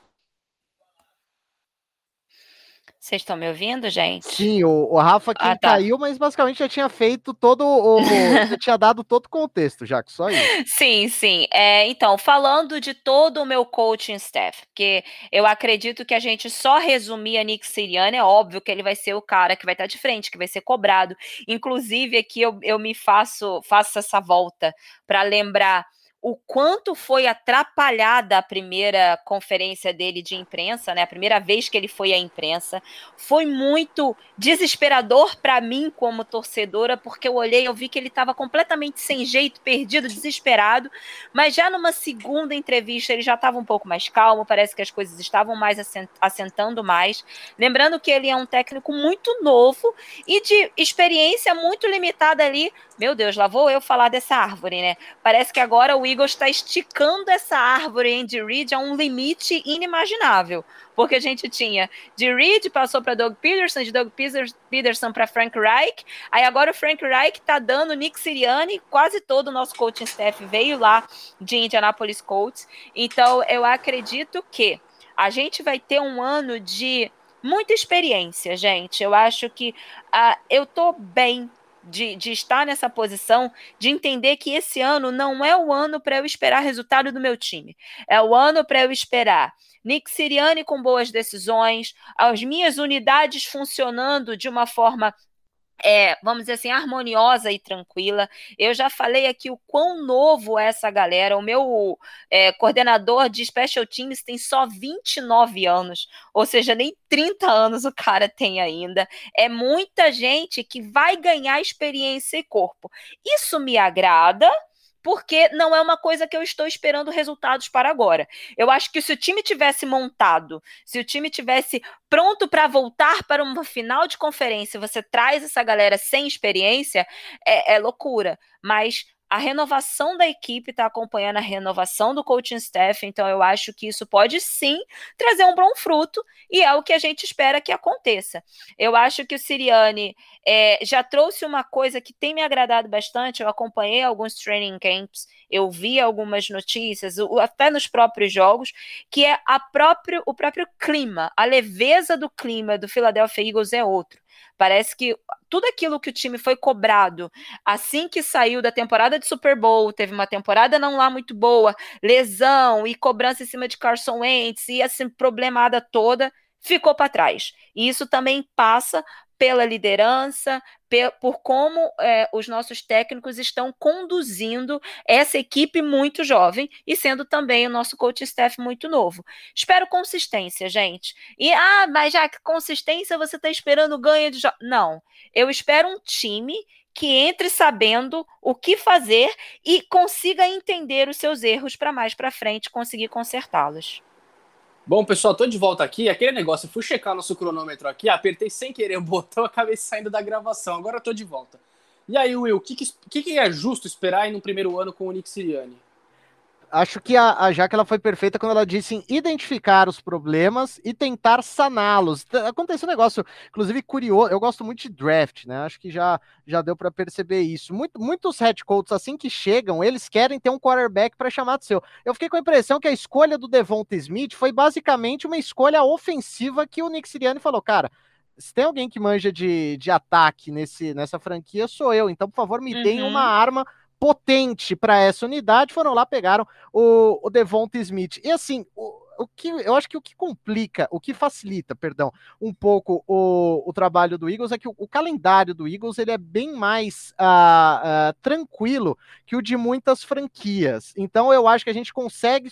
Vocês estão me ouvindo, gente? Sim, o, o Rafa que ah, tá. caiu, mas basicamente já tinha feito todo o. já tinha dado todo o contexto, já que só isso. Sim, sim. É, então, falando de todo o meu coaching staff, porque eu acredito que a gente só resumir a Nick Sirianni, é óbvio que ele vai ser o cara que vai estar de frente, que vai ser cobrado. Inclusive, aqui eu, eu me faço, faço essa volta para lembrar o quanto foi atrapalhada a primeira conferência dele de imprensa, né? A primeira vez que ele foi à imprensa, foi muito desesperador para mim como torcedora, porque eu olhei, eu vi que ele estava completamente sem jeito, perdido, desesperado, mas já numa segunda entrevista ele já estava um pouco mais calmo, parece que as coisas estavam mais assentando mais. Lembrando que ele é um técnico muito novo e de experiência muito limitada ali. Meu Deus, lá vou eu falar dessa árvore, né? Parece que agora o Eagles está esticando essa árvore Andy Reid a um limite inimaginável. Porque a gente tinha de Reid, passou para Doug Peterson, de Doug Peterson para Frank Reich. Aí agora o Frank Reich está dando Nick Sirianni, quase todo o nosso coaching staff veio lá de Indianapolis Colts. Então eu acredito que a gente vai ter um ano de muita experiência, gente. Eu acho que uh, eu tô bem de, de estar nessa posição, de entender que esse ano não é o ano para eu esperar resultado do meu time. É o ano para eu esperar Nick Siriani com boas decisões, as minhas unidades funcionando de uma forma é, vamos dizer assim, harmoniosa e tranquila. Eu já falei aqui o quão novo é essa galera. O meu é, coordenador de Special Teams tem só 29 anos, ou seja, nem 30 anos o cara tem ainda. É muita gente que vai ganhar experiência e corpo. Isso me agrada, porque não é uma coisa que eu estou esperando resultados para agora. Eu acho que se o time tivesse montado, se o time tivesse pronto para voltar para uma final de conferência, você traz essa galera sem experiência, é, é loucura. Mas a renovação da equipe está acompanhando a renovação do coaching staff, então eu acho que isso pode sim trazer um bom fruto e é o que a gente espera que aconteça. Eu acho que o Siriane é, já trouxe uma coisa que tem me agradado bastante. Eu acompanhei alguns training camps, eu vi algumas notícias, até nos próprios jogos, que é próprio, o próprio clima, a leveza do clima do Philadelphia Eagles é outro. Parece que tudo aquilo que o time foi cobrado assim que saiu da temporada de Super Bowl, teve uma temporada não lá muito boa, lesão e cobrança em cima de Carson Wentz e essa problemada toda, ficou para trás. E isso também passa pela liderança, por como é, os nossos técnicos estão conduzindo essa equipe muito jovem e sendo também o nosso coach staff muito novo. Espero consistência, gente. E, ah, mas já que consistência você está esperando ganho de. Não. Eu espero um time que entre sabendo o que fazer e consiga entender os seus erros para mais para frente conseguir consertá-los. Bom, pessoal, tô de volta aqui. Aquele negócio, eu fui checar nosso cronômetro aqui, apertei sem querer o botão, acabei saindo da gravação. Agora eu tô de volta. E aí, Will, o que, que, que, é justo esperar aí no primeiro ano com o Nick Sirianni? Acho que a, a Jaque ela foi perfeita quando ela disse em identificar os problemas e tentar saná-los. Aconteceu um negócio, inclusive curioso. Eu gosto muito de draft, né? Acho que já já deu para perceber isso. Muito, muitos head coaches assim que chegam, eles querem ter um quarterback para chamar de seu. Eu fiquei com a impressão que a escolha do Devonta Smith foi basicamente uma escolha ofensiva que o Nick Sirianni falou, cara, se tem alguém que manja de, de ataque nesse, nessa franquia, sou eu. Então, por favor, me uhum. deem uma arma potente para essa unidade. Foram lá, pegaram o, o Devonta Smith. E assim, o, o que eu acho que o que complica, o que facilita, perdão, um pouco o, o trabalho do Eagles é que o, o calendário do Eagles ele é bem mais uh, uh, tranquilo que o de muitas franquias. Então eu acho que a gente consegue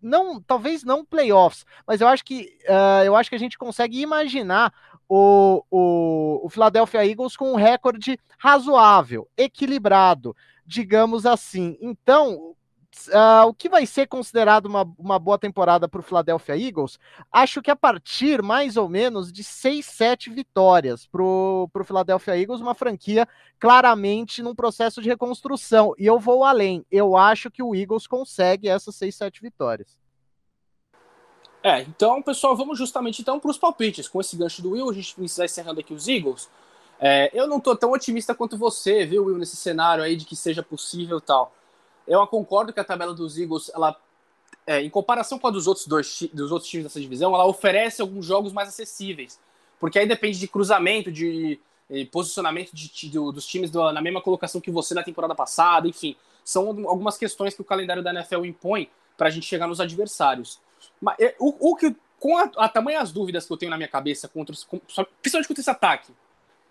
não, talvez não playoffs, mas eu acho que uh, eu acho que a gente consegue imaginar o, o, o Philadelphia Eagles com um recorde razoável, equilibrado, digamos assim. Então, Uh, o que vai ser considerado uma, uma boa temporada para o Philadelphia Eagles? Acho que a partir mais ou menos de 6, 7 vitórias para o Philadelphia Eagles, uma franquia claramente num processo de reconstrução. E eu vou além. Eu acho que o Eagles consegue essas 6, 7 vitórias. É, então, pessoal, vamos justamente então para os palpites. Com esse gancho do Will, a gente vai encerrando aqui os Eagles. É, eu não estou tão otimista quanto você, viu, Will, nesse cenário aí de que seja possível tal. Eu concordo que a tabela dos Eagles, ela, é, em comparação com a dos outros dois dos outros times dessa divisão, ela oferece alguns jogos mais acessíveis. Porque aí depende de cruzamento, de, de posicionamento de, de, dos times do, na mesma colocação que você na temporada passada, enfim. São algumas questões que o calendário da NFL impõe para a gente chegar nos adversários. Mas é, o, o que, com a, a tamanho as dúvidas que eu tenho na minha cabeça, contra com, principalmente contra esse ataque,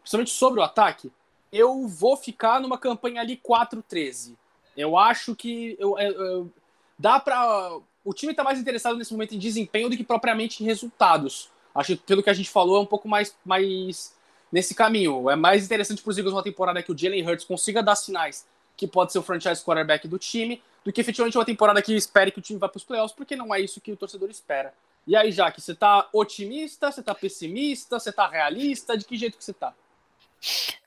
principalmente sobre o ataque, eu vou ficar numa campanha ali 4-13. Eu acho que eu, eu, eu dá para o time está mais interessado nesse momento em desempenho do que propriamente em resultados. Acho que pelo que a gente falou é um pouco mais, mais nesse caminho. É mais interessante para os Eagles uma temporada que o Jalen Hurts consiga dar sinais que pode ser o franchise quarterback do time, do que efetivamente uma temporada que espere que o time vá para os playoffs, porque não é isso que o torcedor espera. E aí, Jaque, você está otimista, você está pessimista, você está realista? De que jeito que você está?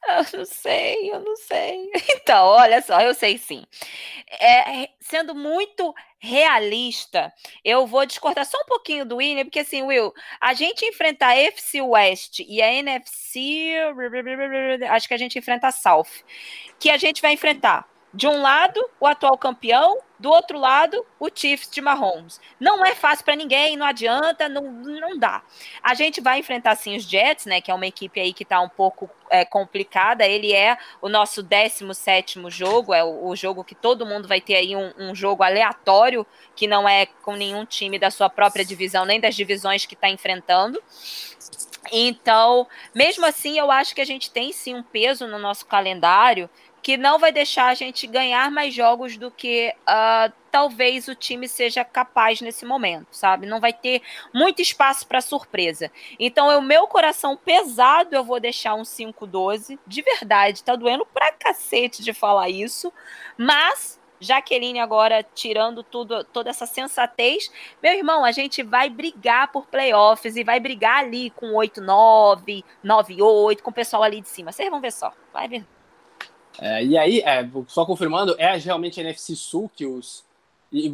Eu não sei, eu não sei. Então, olha só, eu sei sim. É, sendo muito realista, eu vou discordar só um pouquinho do William, porque assim, Will, a gente enfrentar a FC West e a NFC, acho que a gente enfrenta a South, que a gente vai enfrentar de um lado, o atual campeão, do outro lado, o Chiefs de Mahomes. Não é fácil para ninguém, não adianta, não, não dá. A gente vai enfrentar sim os Jets, né, que é uma equipe aí que está um pouco é, complicada. Ele é o nosso 17 jogo, é o, o, jogo que todo mundo vai ter aí um, um, jogo aleatório, que não é com nenhum time da sua própria divisão, nem das divisões que está enfrentando. Então, mesmo assim, eu acho que a gente tem sim um peso no nosso calendário que não vai deixar a gente ganhar mais jogos do que uh, talvez o time seja capaz nesse momento, sabe? Não vai ter muito espaço para surpresa. Então, o meu coração pesado, eu vou deixar um 5-12. De verdade, tá doendo pra cacete de falar isso. Mas, Jaqueline agora tirando tudo, toda essa sensatez, meu irmão, a gente vai brigar por playoffs e vai brigar ali com 8-9, 9-8, com o pessoal ali de cima. Vocês vão ver só. Vai ver. É, e aí, é, só confirmando, é realmente a NFC Sul que os,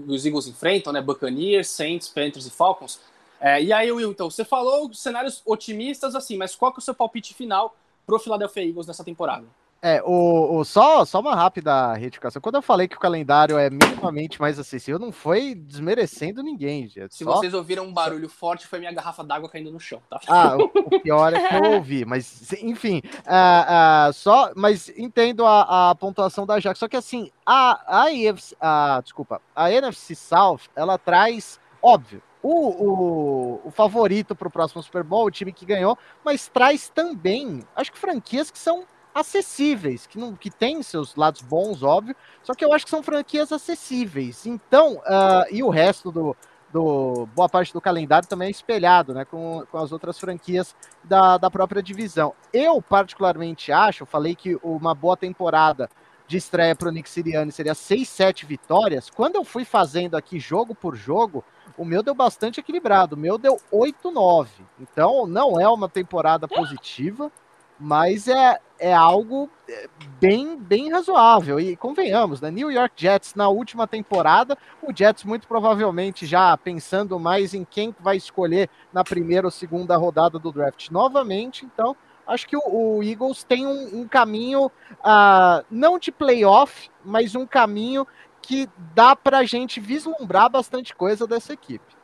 os Eagles enfrentam, né? Buccaneers, Saints, Panthers e Falcons. É, e aí, Will, então, você falou cenários otimistas assim, mas qual que é o seu palpite final pro Philadelphia Eagles nessa temporada? É, o, o, só, só uma rápida retificação. Quando eu falei que o calendário é minimamente mais acessível, não foi desmerecendo ninguém, gente. Se só... vocês ouviram um barulho forte, foi minha garrafa d'água caindo no chão, tá? Ah, o, o, pior é que eu ouvi, mas enfim, uh, uh, só, mas entendo a, a pontuação da Jack. Só que assim, a, a, EFC, a, desculpa, a NFC South, ela traz, óbvio, o, o, o favorito para o próximo Super Bowl, o time que ganhou, mas traz também, acho que franquias que são acessíveis, que, não, que tem seus lados bons, óbvio, só que eu acho que são franquias acessíveis. Então, uh, e o resto do, do. Boa parte do calendário também é espelhado né, com, com as outras franquias da, da própria divisão. Eu, particularmente, acho, falei que uma boa temporada de estreia para o Nick seria 6, 7 vitórias. Quando eu fui fazendo aqui jogo por jogo, o meu deu bastante equilibrado. O meu deu 8, 9. Então, não é uma temporada positiva mas é, é algo é, bem, bem razoável. E convenhamos, né? New York Jets na última temporada, o Jets muito provavelmente já pensando mais em quem vai escolher na primeira ou segunda rodada do draft novamente. Então, acho que o, o Eagles tem um, um caminho, uh, não de playoff, mas um caminho que dá para a gente vislumbrar bastante coisa dessa equipe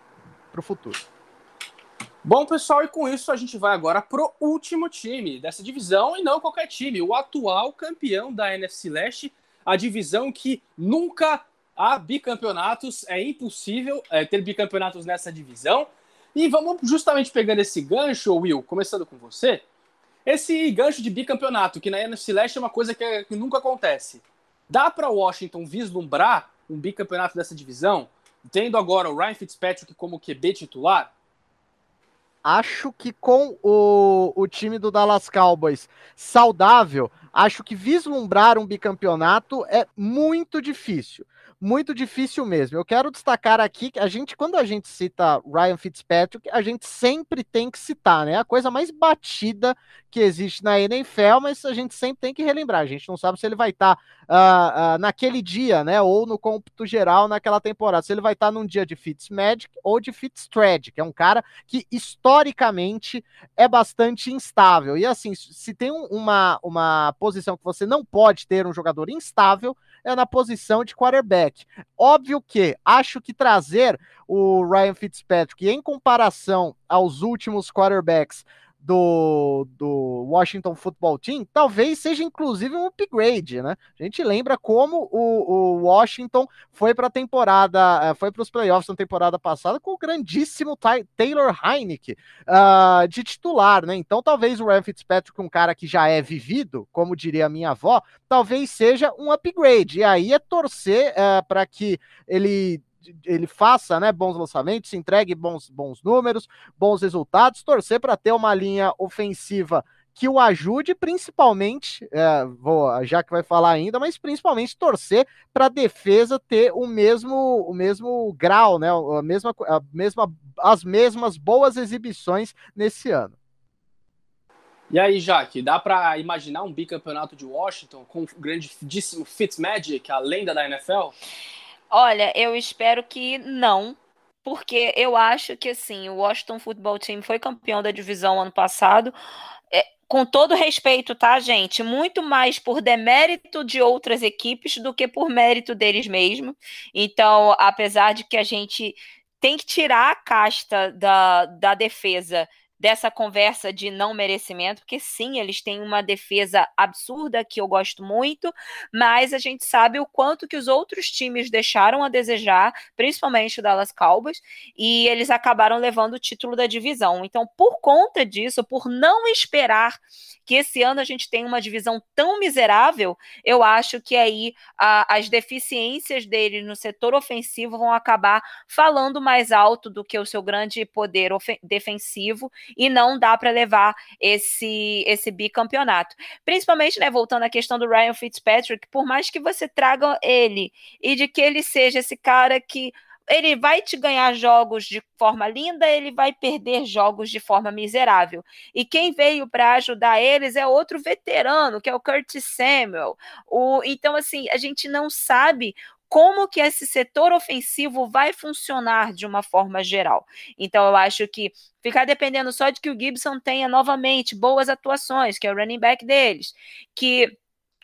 para o futuro. Bom, pessoal, e com isso a gente vai agora pro último time dessa divisão, e não qualquer time, o atual campeão da NFC Leste, a divisão que nunca há bicampeonatos, é impossível é, ter bicampeonatos nessa divisão. E vamos justamente pegando esse gancho, Will, começando com você, esse gancho de bicampeonato, que na NFC Leste é uma coisa que, que nunca acontece. Dá para Washington vislumbrar um bicampeonato dessa divisão, tendo agora o Ryan Fitzpatrick como QB titular? Acho que com o, o time do Dallas Cowboys saudável, acho que vislumbrar um bicampeonato é muito difícil muito difícil mesmo. Eu quero destacar aqui que a gente, quando a gente cita Ryan Fitzpatrick, a gente sempre tem que citar, né? A coisa mais batida que existe na NFL, mas a gente sempre tem que relembrar. A gente não sabe se ele vai estar tá, uh, uh, naquele dia, né? Ou no cômputo geral naquela temporada. Se ele vai estar tá num dia de Fitzmagic ou de Fitztrad, que é um cara que historicamente é bastante instável. E assim, se tem uma, uma posição que você não pode ter um jogador instável, é na posição de quarterback. Óbvio que acho que trazer o Ryan Fitzpatrick em comparação aos últimos quarterbacks do, do Washington Football Team, talvez seja inclusive um upgrade, né? A gente lembra como o, o Washington foi para a temporada, eh, foi para os playoffs na temporada passada com o grandíssimo Taylor Heineke uh, de titular, né? Então talvez o Ryan Fitzpatrick, um cara que já é vivido, como diria a minha avó, talvez seja um upgrade. E aí é torcer uh, eh, para que ele ele faça né, bons lançamentos, entregue bons, bons números, bons resultados, torcer para ter uma linha ofensiva que o ajude, principalmente, é, vou, já que vai falar ainda, mas principalmente torcer para a defesa ter o mesmo, o mesmo grau, né, a mesma, a mesma, as mesmas boas exibições nesse ano. E aí, Jaque, dá para imaginar um bicampeonato de Washington com o grandíssimo Fitzmagic, a lenda da NFL? Olha, eu espero que não, porque eu acho que assim, o Washington Football Team foi campeão da divisão ano passado. É, com todo respeito, tá, gente? Muito mais por demérito de outras equipes do que por mérito deles mesmos. Então, apesar de que a gente tem que tirar a casta da, da defesa dessa conversa de não merecimento, porque sim, eles têm uma defesa absurda que eu gosto muito, mas a gente sabe o quanto que os outros times deixaram a desejar, principalmente o Dallas Cowboys, e eles acabaram levando o título da divisão. Então, por conta disso, por não esperar que esse ano a gente tenha uma divisão tão miserável, eu acho que aí a, as deficiências dele no setor ofensivo vão acabar falando mais alto do que o seu grande poder defensivo e não dá para levar esse esse bicampeonato. Principalmente, né, voltando à questão do Ryan Fitzpatrick, por mais que você traga ele e de que ele seja esse cara que ele vai te ganhar jogos de forma linda, ele vai perder jogos de forma miserável. E quem veio para ajudar eles é outro veterano, que é o Curtis Samuel. O, então, assim, a gente não sabe como que esse setor ofensivo vai funcionar de uma forma geral. Então, eu acho que ficar dependendo só de que o Gibson tenha novamente boas atuações, que é o running back deles, que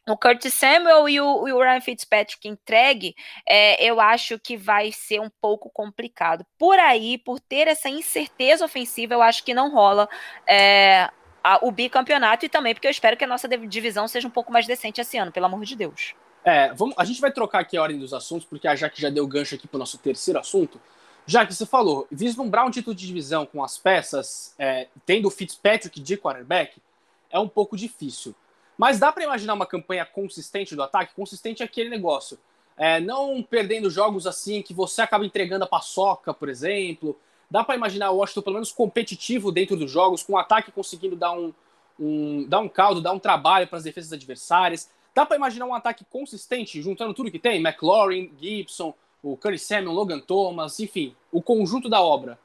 o Curtis Samuel e o, e o Ryan Fitzpatrick entregue, é, eu acho que vai ser um pouco complicado. Por aí, por ter essa incerteza ofensiva, eu acho que não rola é, a, o bicampeonato e também porque eu espero que a nossa divisão seja um pouco mais decente esse ano, pelo amor de Deus. É, vamos, a gente vai trocar aqui a ordem dos assuntos, porque a Jaque já deu gancho aqui para o nosso terceiro assunto. Já que você falou, vislumbrar um título de divisão com as peças, é, tendo o Fitzpatrick de quarterback, é um pouco difícil. Mas dá para imaginar uma campanha consistente do ataque? Consistente é aquele negócio. É, não perdendo jogos assim que você acaba entregando a paçoca, por exemplo. Dá para imaginar o Washington pelo menos competitivo dentro dos jogos, com o ataque conseguindo dar um, um, dar um caldo, dar um trabalho para as defesas adversárias. Dá para imaginar um ataque consistente, juntando tudo que tem? McLaurin, Gibson, o Curry Samuel, Logan Thomas, enfim, o conjunto da obra.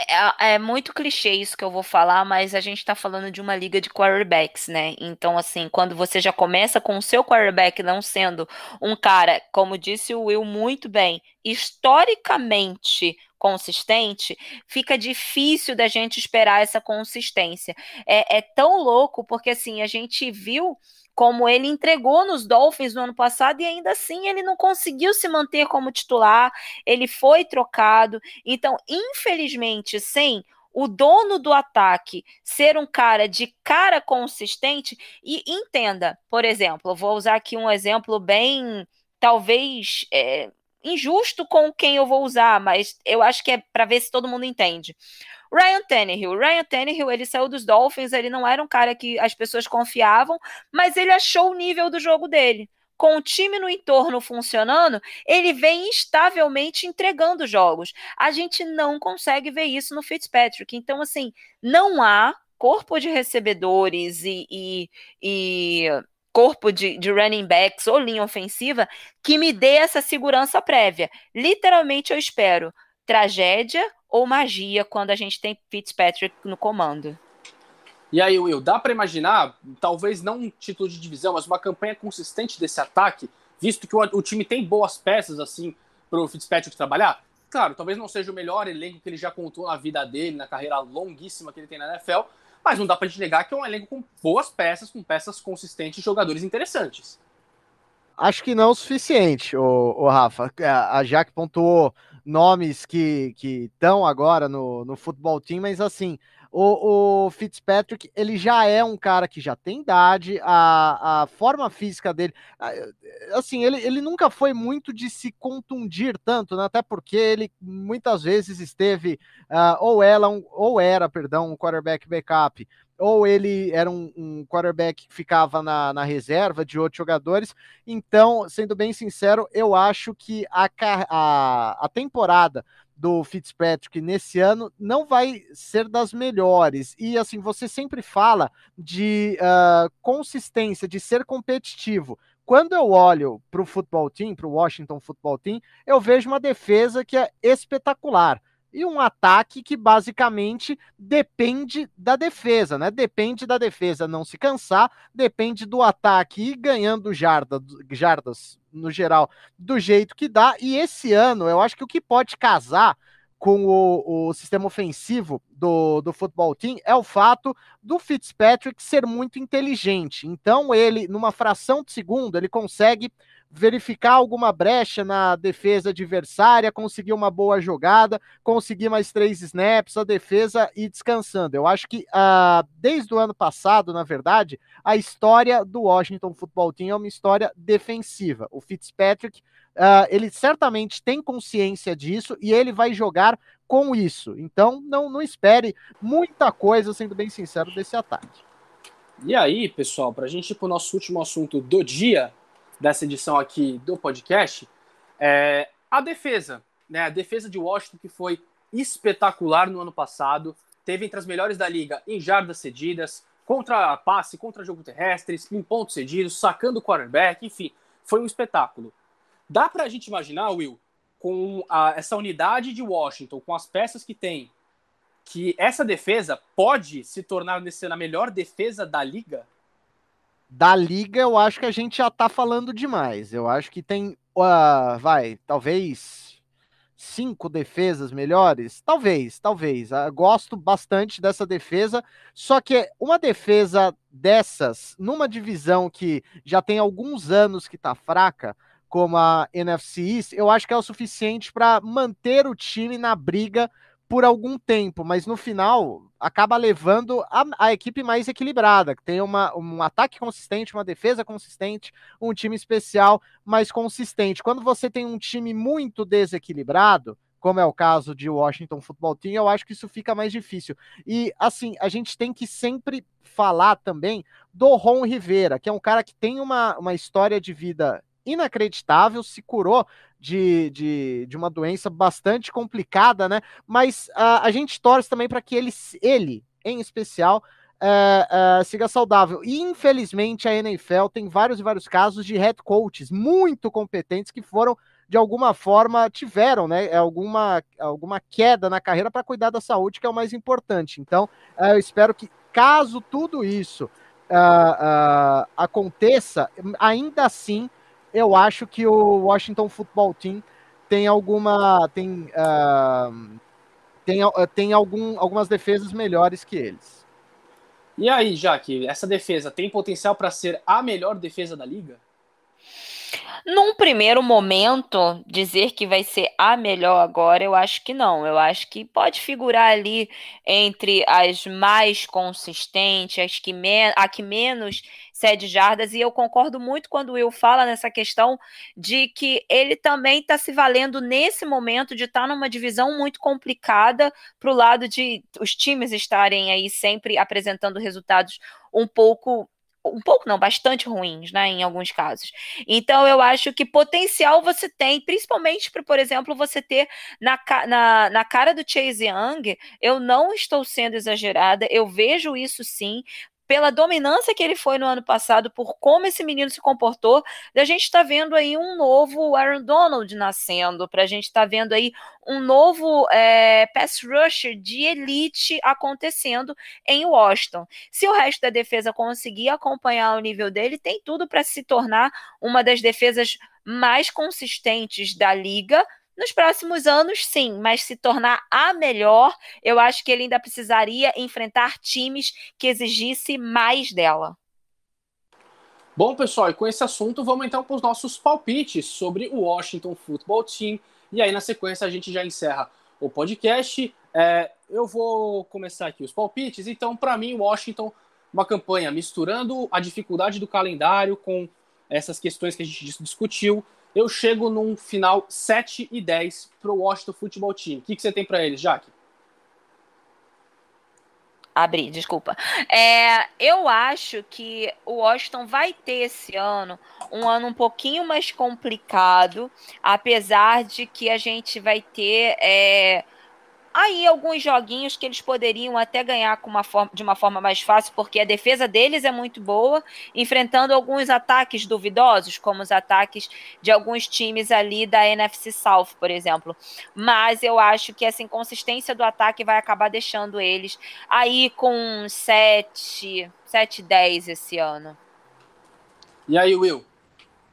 É, é, muito clichê isso que eu vou falar, mas a gente tá falando de uma liga de quarterbacks, né? Então, assim, quando você já começa com o seu quarterback não sendo um cara, como disse o Will muito bem, historicamente consistente, fica difícil da gente esperar essa consistência. É, é tão louco, porque assim, a gente viu como ele entregou nos Dolphins no ano passado e ainda assim ele não conseguiu se manter como titular, ele foi trocado. Então, infelizmente, sem o dono do ataque ser um cara de cara consistente e entenda, por exemplo, vou usar aqui um exemplo bem, talvez é, injusto com quem eu vou usar, mas eu acho que é para ver se todo mundo entende. Ryan Tannehill. Ryan Tannehill, ele saiu dos Dolphins, ele não era um cara que as pessoas confiavam, mas ele achou o nível do jogo dele com o time no entorno funcionando, ele vem instavelmente entregando jogos. A gente não consegue ver isso no Fitzpatrick. Então, assim, não há corpo de recebedores e, e, e corpo de, de, running backs ou linha ofensiva que me dê essa segurança prévia. Literalmente, eu espero tragédia ou magia quando a gente tem Fitzpatrick no comando. E aí, Will, dá para imaginar, talvez não um título de divisão, mas uma campanha consistente desse ataque, visto que o, o time tem boas peças assim para o Fitzpatrick trabalhar? Claro, talvez não seja o melhor elenco que ele já contou na vida dele, na carreira longuíssima que ele tem na NFL, mas não dá para gente negar que é um elenco com boas peças, com peças consistentes, jogadores interessantes. Acho que não é o suficiente, o, o Rafa. A Jaque pontuou nomes que estão agora no, no futebol team, mas assim, o, o, Fitzpatrick, ele já é um cara que já tem idade, a, a forma física dele, assim, ele, ele nunca foi muito de se contundir tanto, né? até porque ele muitas vezes esteve, uh, ou, ela, um, ou era, perdão, um quarterback backup, ou ele era um, um quarterback que ficava na, na, reserva de outros jogadores. Então, sendo bem sincero, eu acho que a, a, a temporada do Fitzpatrick nesse ano não vai ser das melhores. E assim, você sempre fala de uh, consistência, de ser competitivo. Quando eu olho para o futebol team, para o Washington Football Team, eu vejo uma defesa que é espetacular e um ataque que basicamente depende da defesa, né? Depende da defesa não se cansar, depende do ataque ir ganhando jarda, jardas no geral do jeito que dá. E esse ano, eu acho que o que pode casar com o, o sistema ofensivo do, do futebol team é o fato do Fitzpatrick ser muito inteligente. Então, ele, numa fração de segundo, ele consegue verificar alguma brecha na defesa adversária, conseguir uma boa jogada, conseguir mais três snaps, a defesa e descansando. Eu acho que uh, desde o ano passado, na verdade, a história do Washington Football Team é uma história defensiva. O Fitzpatrick, uh, ele certamente tem consciência disso e ele vai jogar com isso. Então, não, não espere muita coisa, sendo bem sincero, desse ataque. E aí, pessoal, para a gente ir para o nosso último assunto do dia, dessa edição aqui do podcast, é a defesa. Né? A defesa de Washington, que foi espetacular no ano passado, teve entre as melhores da liga em jardas cedidas, contra passe, contra jogo terrestre, em pontos cedidos, sacando quarterback, enfim, foi um espetáculo. Dá para a gente imaginar, Will, com a, essa unidade de Washington, com as peças que tem, que essa defesa pode se tornar nesse, a melhor defesa da liga? Da liga, eu acho que a gente já tá falando demais. Eu acho que tem, uh, vai, talvez cinco defesas melhores? Talvez, talvez. Uh, gosto bastante dessa defesa, só que uma defesa dessas, numa divisão que já tem alguns anos que tá fraca, como a NFC East, eu acho que é o suficiente para manter o time na briga por algum tempo, mas no final acaba levando a, a, equipe mais equilibrada, que tem uma, um ataque consistente, uma defesa consistente, um time especial mais consistente. Quando você tem um time muito desequilibrado, como é o caso de Washington Football Team, eu acho que isso fica mais difícil. E assim, a gente tem que sempre falar também do Ron Rivera, que é um cara que tem uma, uma história de vida inacreditável, se curou de, de, de uma doença bastante complicada, né? Mas uh, a gente torce também para que ele, ele, em especial, uh, uh, siga saudável. E infelizmente a NFL tem vários e vários casos de head coaches muito competentes que foram de alguma forma tiveram, né, alguma, alguma queda na carreira para cuidar da saúde, que é o mais importante. Então, eu espero que, caso tudo isso uh, uh, aconteça, ainda assim eu acho que o Washington Football Team tem alguma tem uh, tem, tem algum, algumas defesas melhores que eles. E aí, Jaque, essa defesa tem potencial para ser a melhor defesa da liga? Num primeiro momento, dizer que vai ser a melhor agora, eu acho que não. Eu acho que pode figurar ali entre as mais consistentes, as que a que menos cede jardas, e eu concordo muito quando o Will fala nessa questão de que ele também está se valendo nesse momento de estar tá numa divisão muito complicada para o lado de os times estarem aí sempre apresentando resultados um pouco um pouco não, bastante ruins, né, em alguns casos. Então eu acho que potencial você tem, principalmente para, por exemplo, você ter na, na, na cara do Chase Young, eu não estou sendo exagerada, eu vejo isso sim, pela dominância que ele foi no ano passado, por como esse menino se comportou, a gente está vendo aí um novo Aaron Donald nascendo, para a gente estar tá vendo aí um novo é, pass rusher de elite acontecendo em Washington. Se o resto da defesa conseguir acompanhar o nível dele, tem tudo para se tornar uma das defesas mais consistentes da liga, nos próximos anos, sim, mas se tornar a melhor, eu acho que ele ainda precisaria enfrentar times que exigisse mais dela. Bom, pessoal, e com esse assunto, vamos então para os nossos palpites sobre o Washington Football Team. E aí, na sequência, a gente já encerra o podcast. É, eu vou começar aqui os palpites. Então, para mim, Washington, uma campanha misturando a dificuldade do calendário com essas questões que a gente discutiu eu chego num final 7 e 10 para o Washington Football Team. O que, que você tem para eles, Jaque? Abri, desculpa. É, eu acho que o Washington vai ter esse ano um ano um pouquinho mais complicado, apesar de que a gente vai ter. É, Aí alguns joguinhos que eles poderiam até ganhar com uma forma, de uma forma mais fácil, porque a defesa deles é muito boa, enfrentando alguns ataques duvidosos, como os ataques de alguns times ali da NFC South, por exemplo. Mas eu acho que essa inconsistência do ataque vai acabar deixando eles aí com 7, 7 10 esse ano. E aí, Will?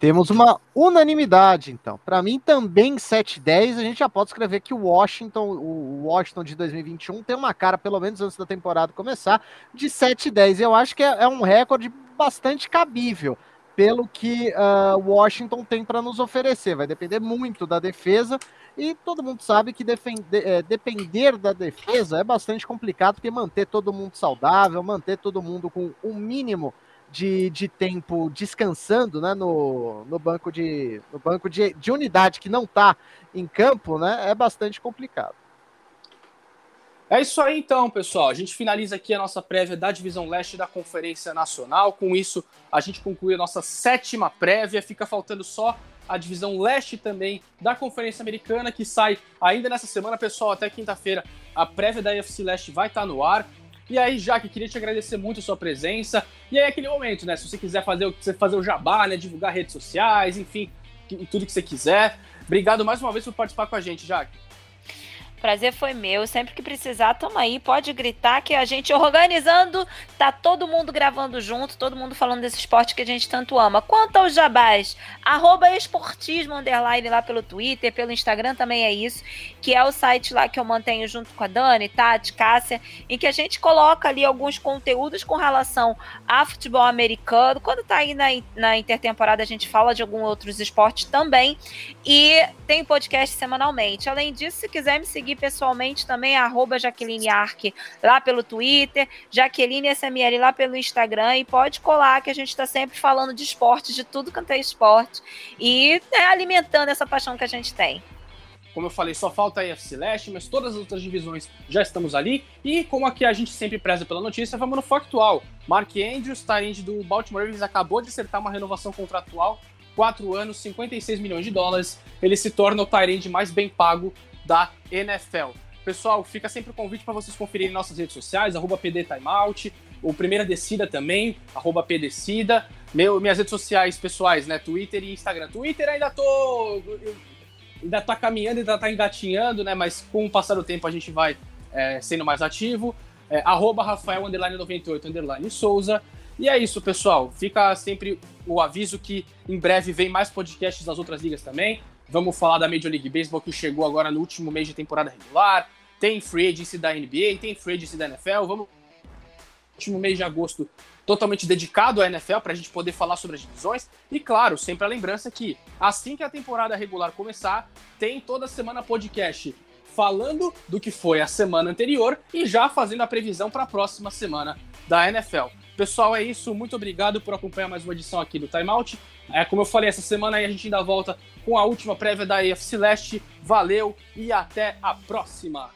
Temos uma unanimidade, então. Para mim, também 7-10, a gente já pode escrever que o Washington, o Washington de 2021 tem uma cara, pelo menos antes da temporada começar, de 7-10. Eu acho que é, é, um recorde bastante cabível pelo que uh, Washington tem para nos oferecer. Vai depender muito da defesa e todo mundo sabe que defender, é, depender da defesa é bastante complicado, porque manter todo mundo saudável, manter todo mundo com o um mínimo de, de tempo descansando né, no, no banco, de, no banco de, de unidade que não está em campo, né, é bastante complicado. É isso aí então, pessoal. A gente finaliza aqui a nossa prévia da Divisão Leste da Conferência Nacional. Com isso, a gente conclui a nossa sétima prévia. Fica faltando só a Divisão Leste também da Conferência Americana, que sai ainda nessa semana, pessoal, até quinta-feira. A prévia da UFC Leste vai estar no ar. E aí, Jaque, queria te agradecer muito a sua presença. E aí, aquele momento, né? Se você quiser fazer, fazer o jabá, né? Divulgar redes sociais, enfim, tudo que você quiser. Obrigado mais uma vez por participar com a gente, Jaque. Prazer foi meu. Sempre que precisar, toma aí, pode gritar que a gente organizando, tá todo mundo gravando junto, todo mundo falando desse esporte que a gente tanto ama. Quanto aos jabás, arroba esportismo underline lá pelo Twitter, pelo Instagram também é isso, que é o site lá que eu mantenho junto com a Dani, Tati, Cássia, em que a gente coloca ali alguns conteúdos com relação a futebol americano. Quando tá aí na, na intertemporada, a gente fala de alguns outros esportes também. E tem podcast semanalmente. Além disso, se quiser me seguir pessoalmente também, arroba Jaqueline Arque lá pelo Twitter, Jaqueline SML lá pelo Instagram e pode colar que a gente está sempre falando de esporte, de tudo quanto é esporte e né, alimentando essa paixão que a gente tem. Como eu falei, só falta a AFC Leste, mas todas as outras divisões já estamos ali. E como aqui a gente sempre preza pela notícia, vamos no factual. Mark Andrews, Tyrande do Baltimore Ravens, acabou de acertar uma renovação contratual 4 anos, 56 milhões de dólares. Ele se torna o Tyrande mais bem pago da NFL. Pessoal, fica sempre o convite para vocês conferirem nossas redes sociais, arroba PDTimeout, o Primeira Descida também, arroba PDecida. Meu, minhas redes sociais pessoais, né? Twitter e Instagram. Twitter ainda tô. Ainda tá caminhando, ainda tá engatinhando, né? Mas com o passar do tempo a gente vai é, sendo mais ativo. É, arroba Rafael 98 underline Souza. E é isso, pessoal. Fica sempre o aviso que em breve vem mais podcasts das outras ligas também. Vamos falar da Major League Baseball que chegou agora no último mês de temporada regular. Tem free agency da NBA, tem free agency da NFL. Vamos último mês de agosto totalmente dedicado à NFL para a gente poder falar sobre as divisões. E claro, sempre a lembrança que assim que a temporada regular começar, tem toda semana podcast falando do que foi a semana anterior e já fazendo a previsão para a próxima semana da NFL. Pessoal, é isso. Muito obrigado por acompanhar mais uma edição aqui do Timeout. É, como eu falei, essa semana aí a gente ainda volta com a última prévia da AFC Leste. Valeu e até a próxima!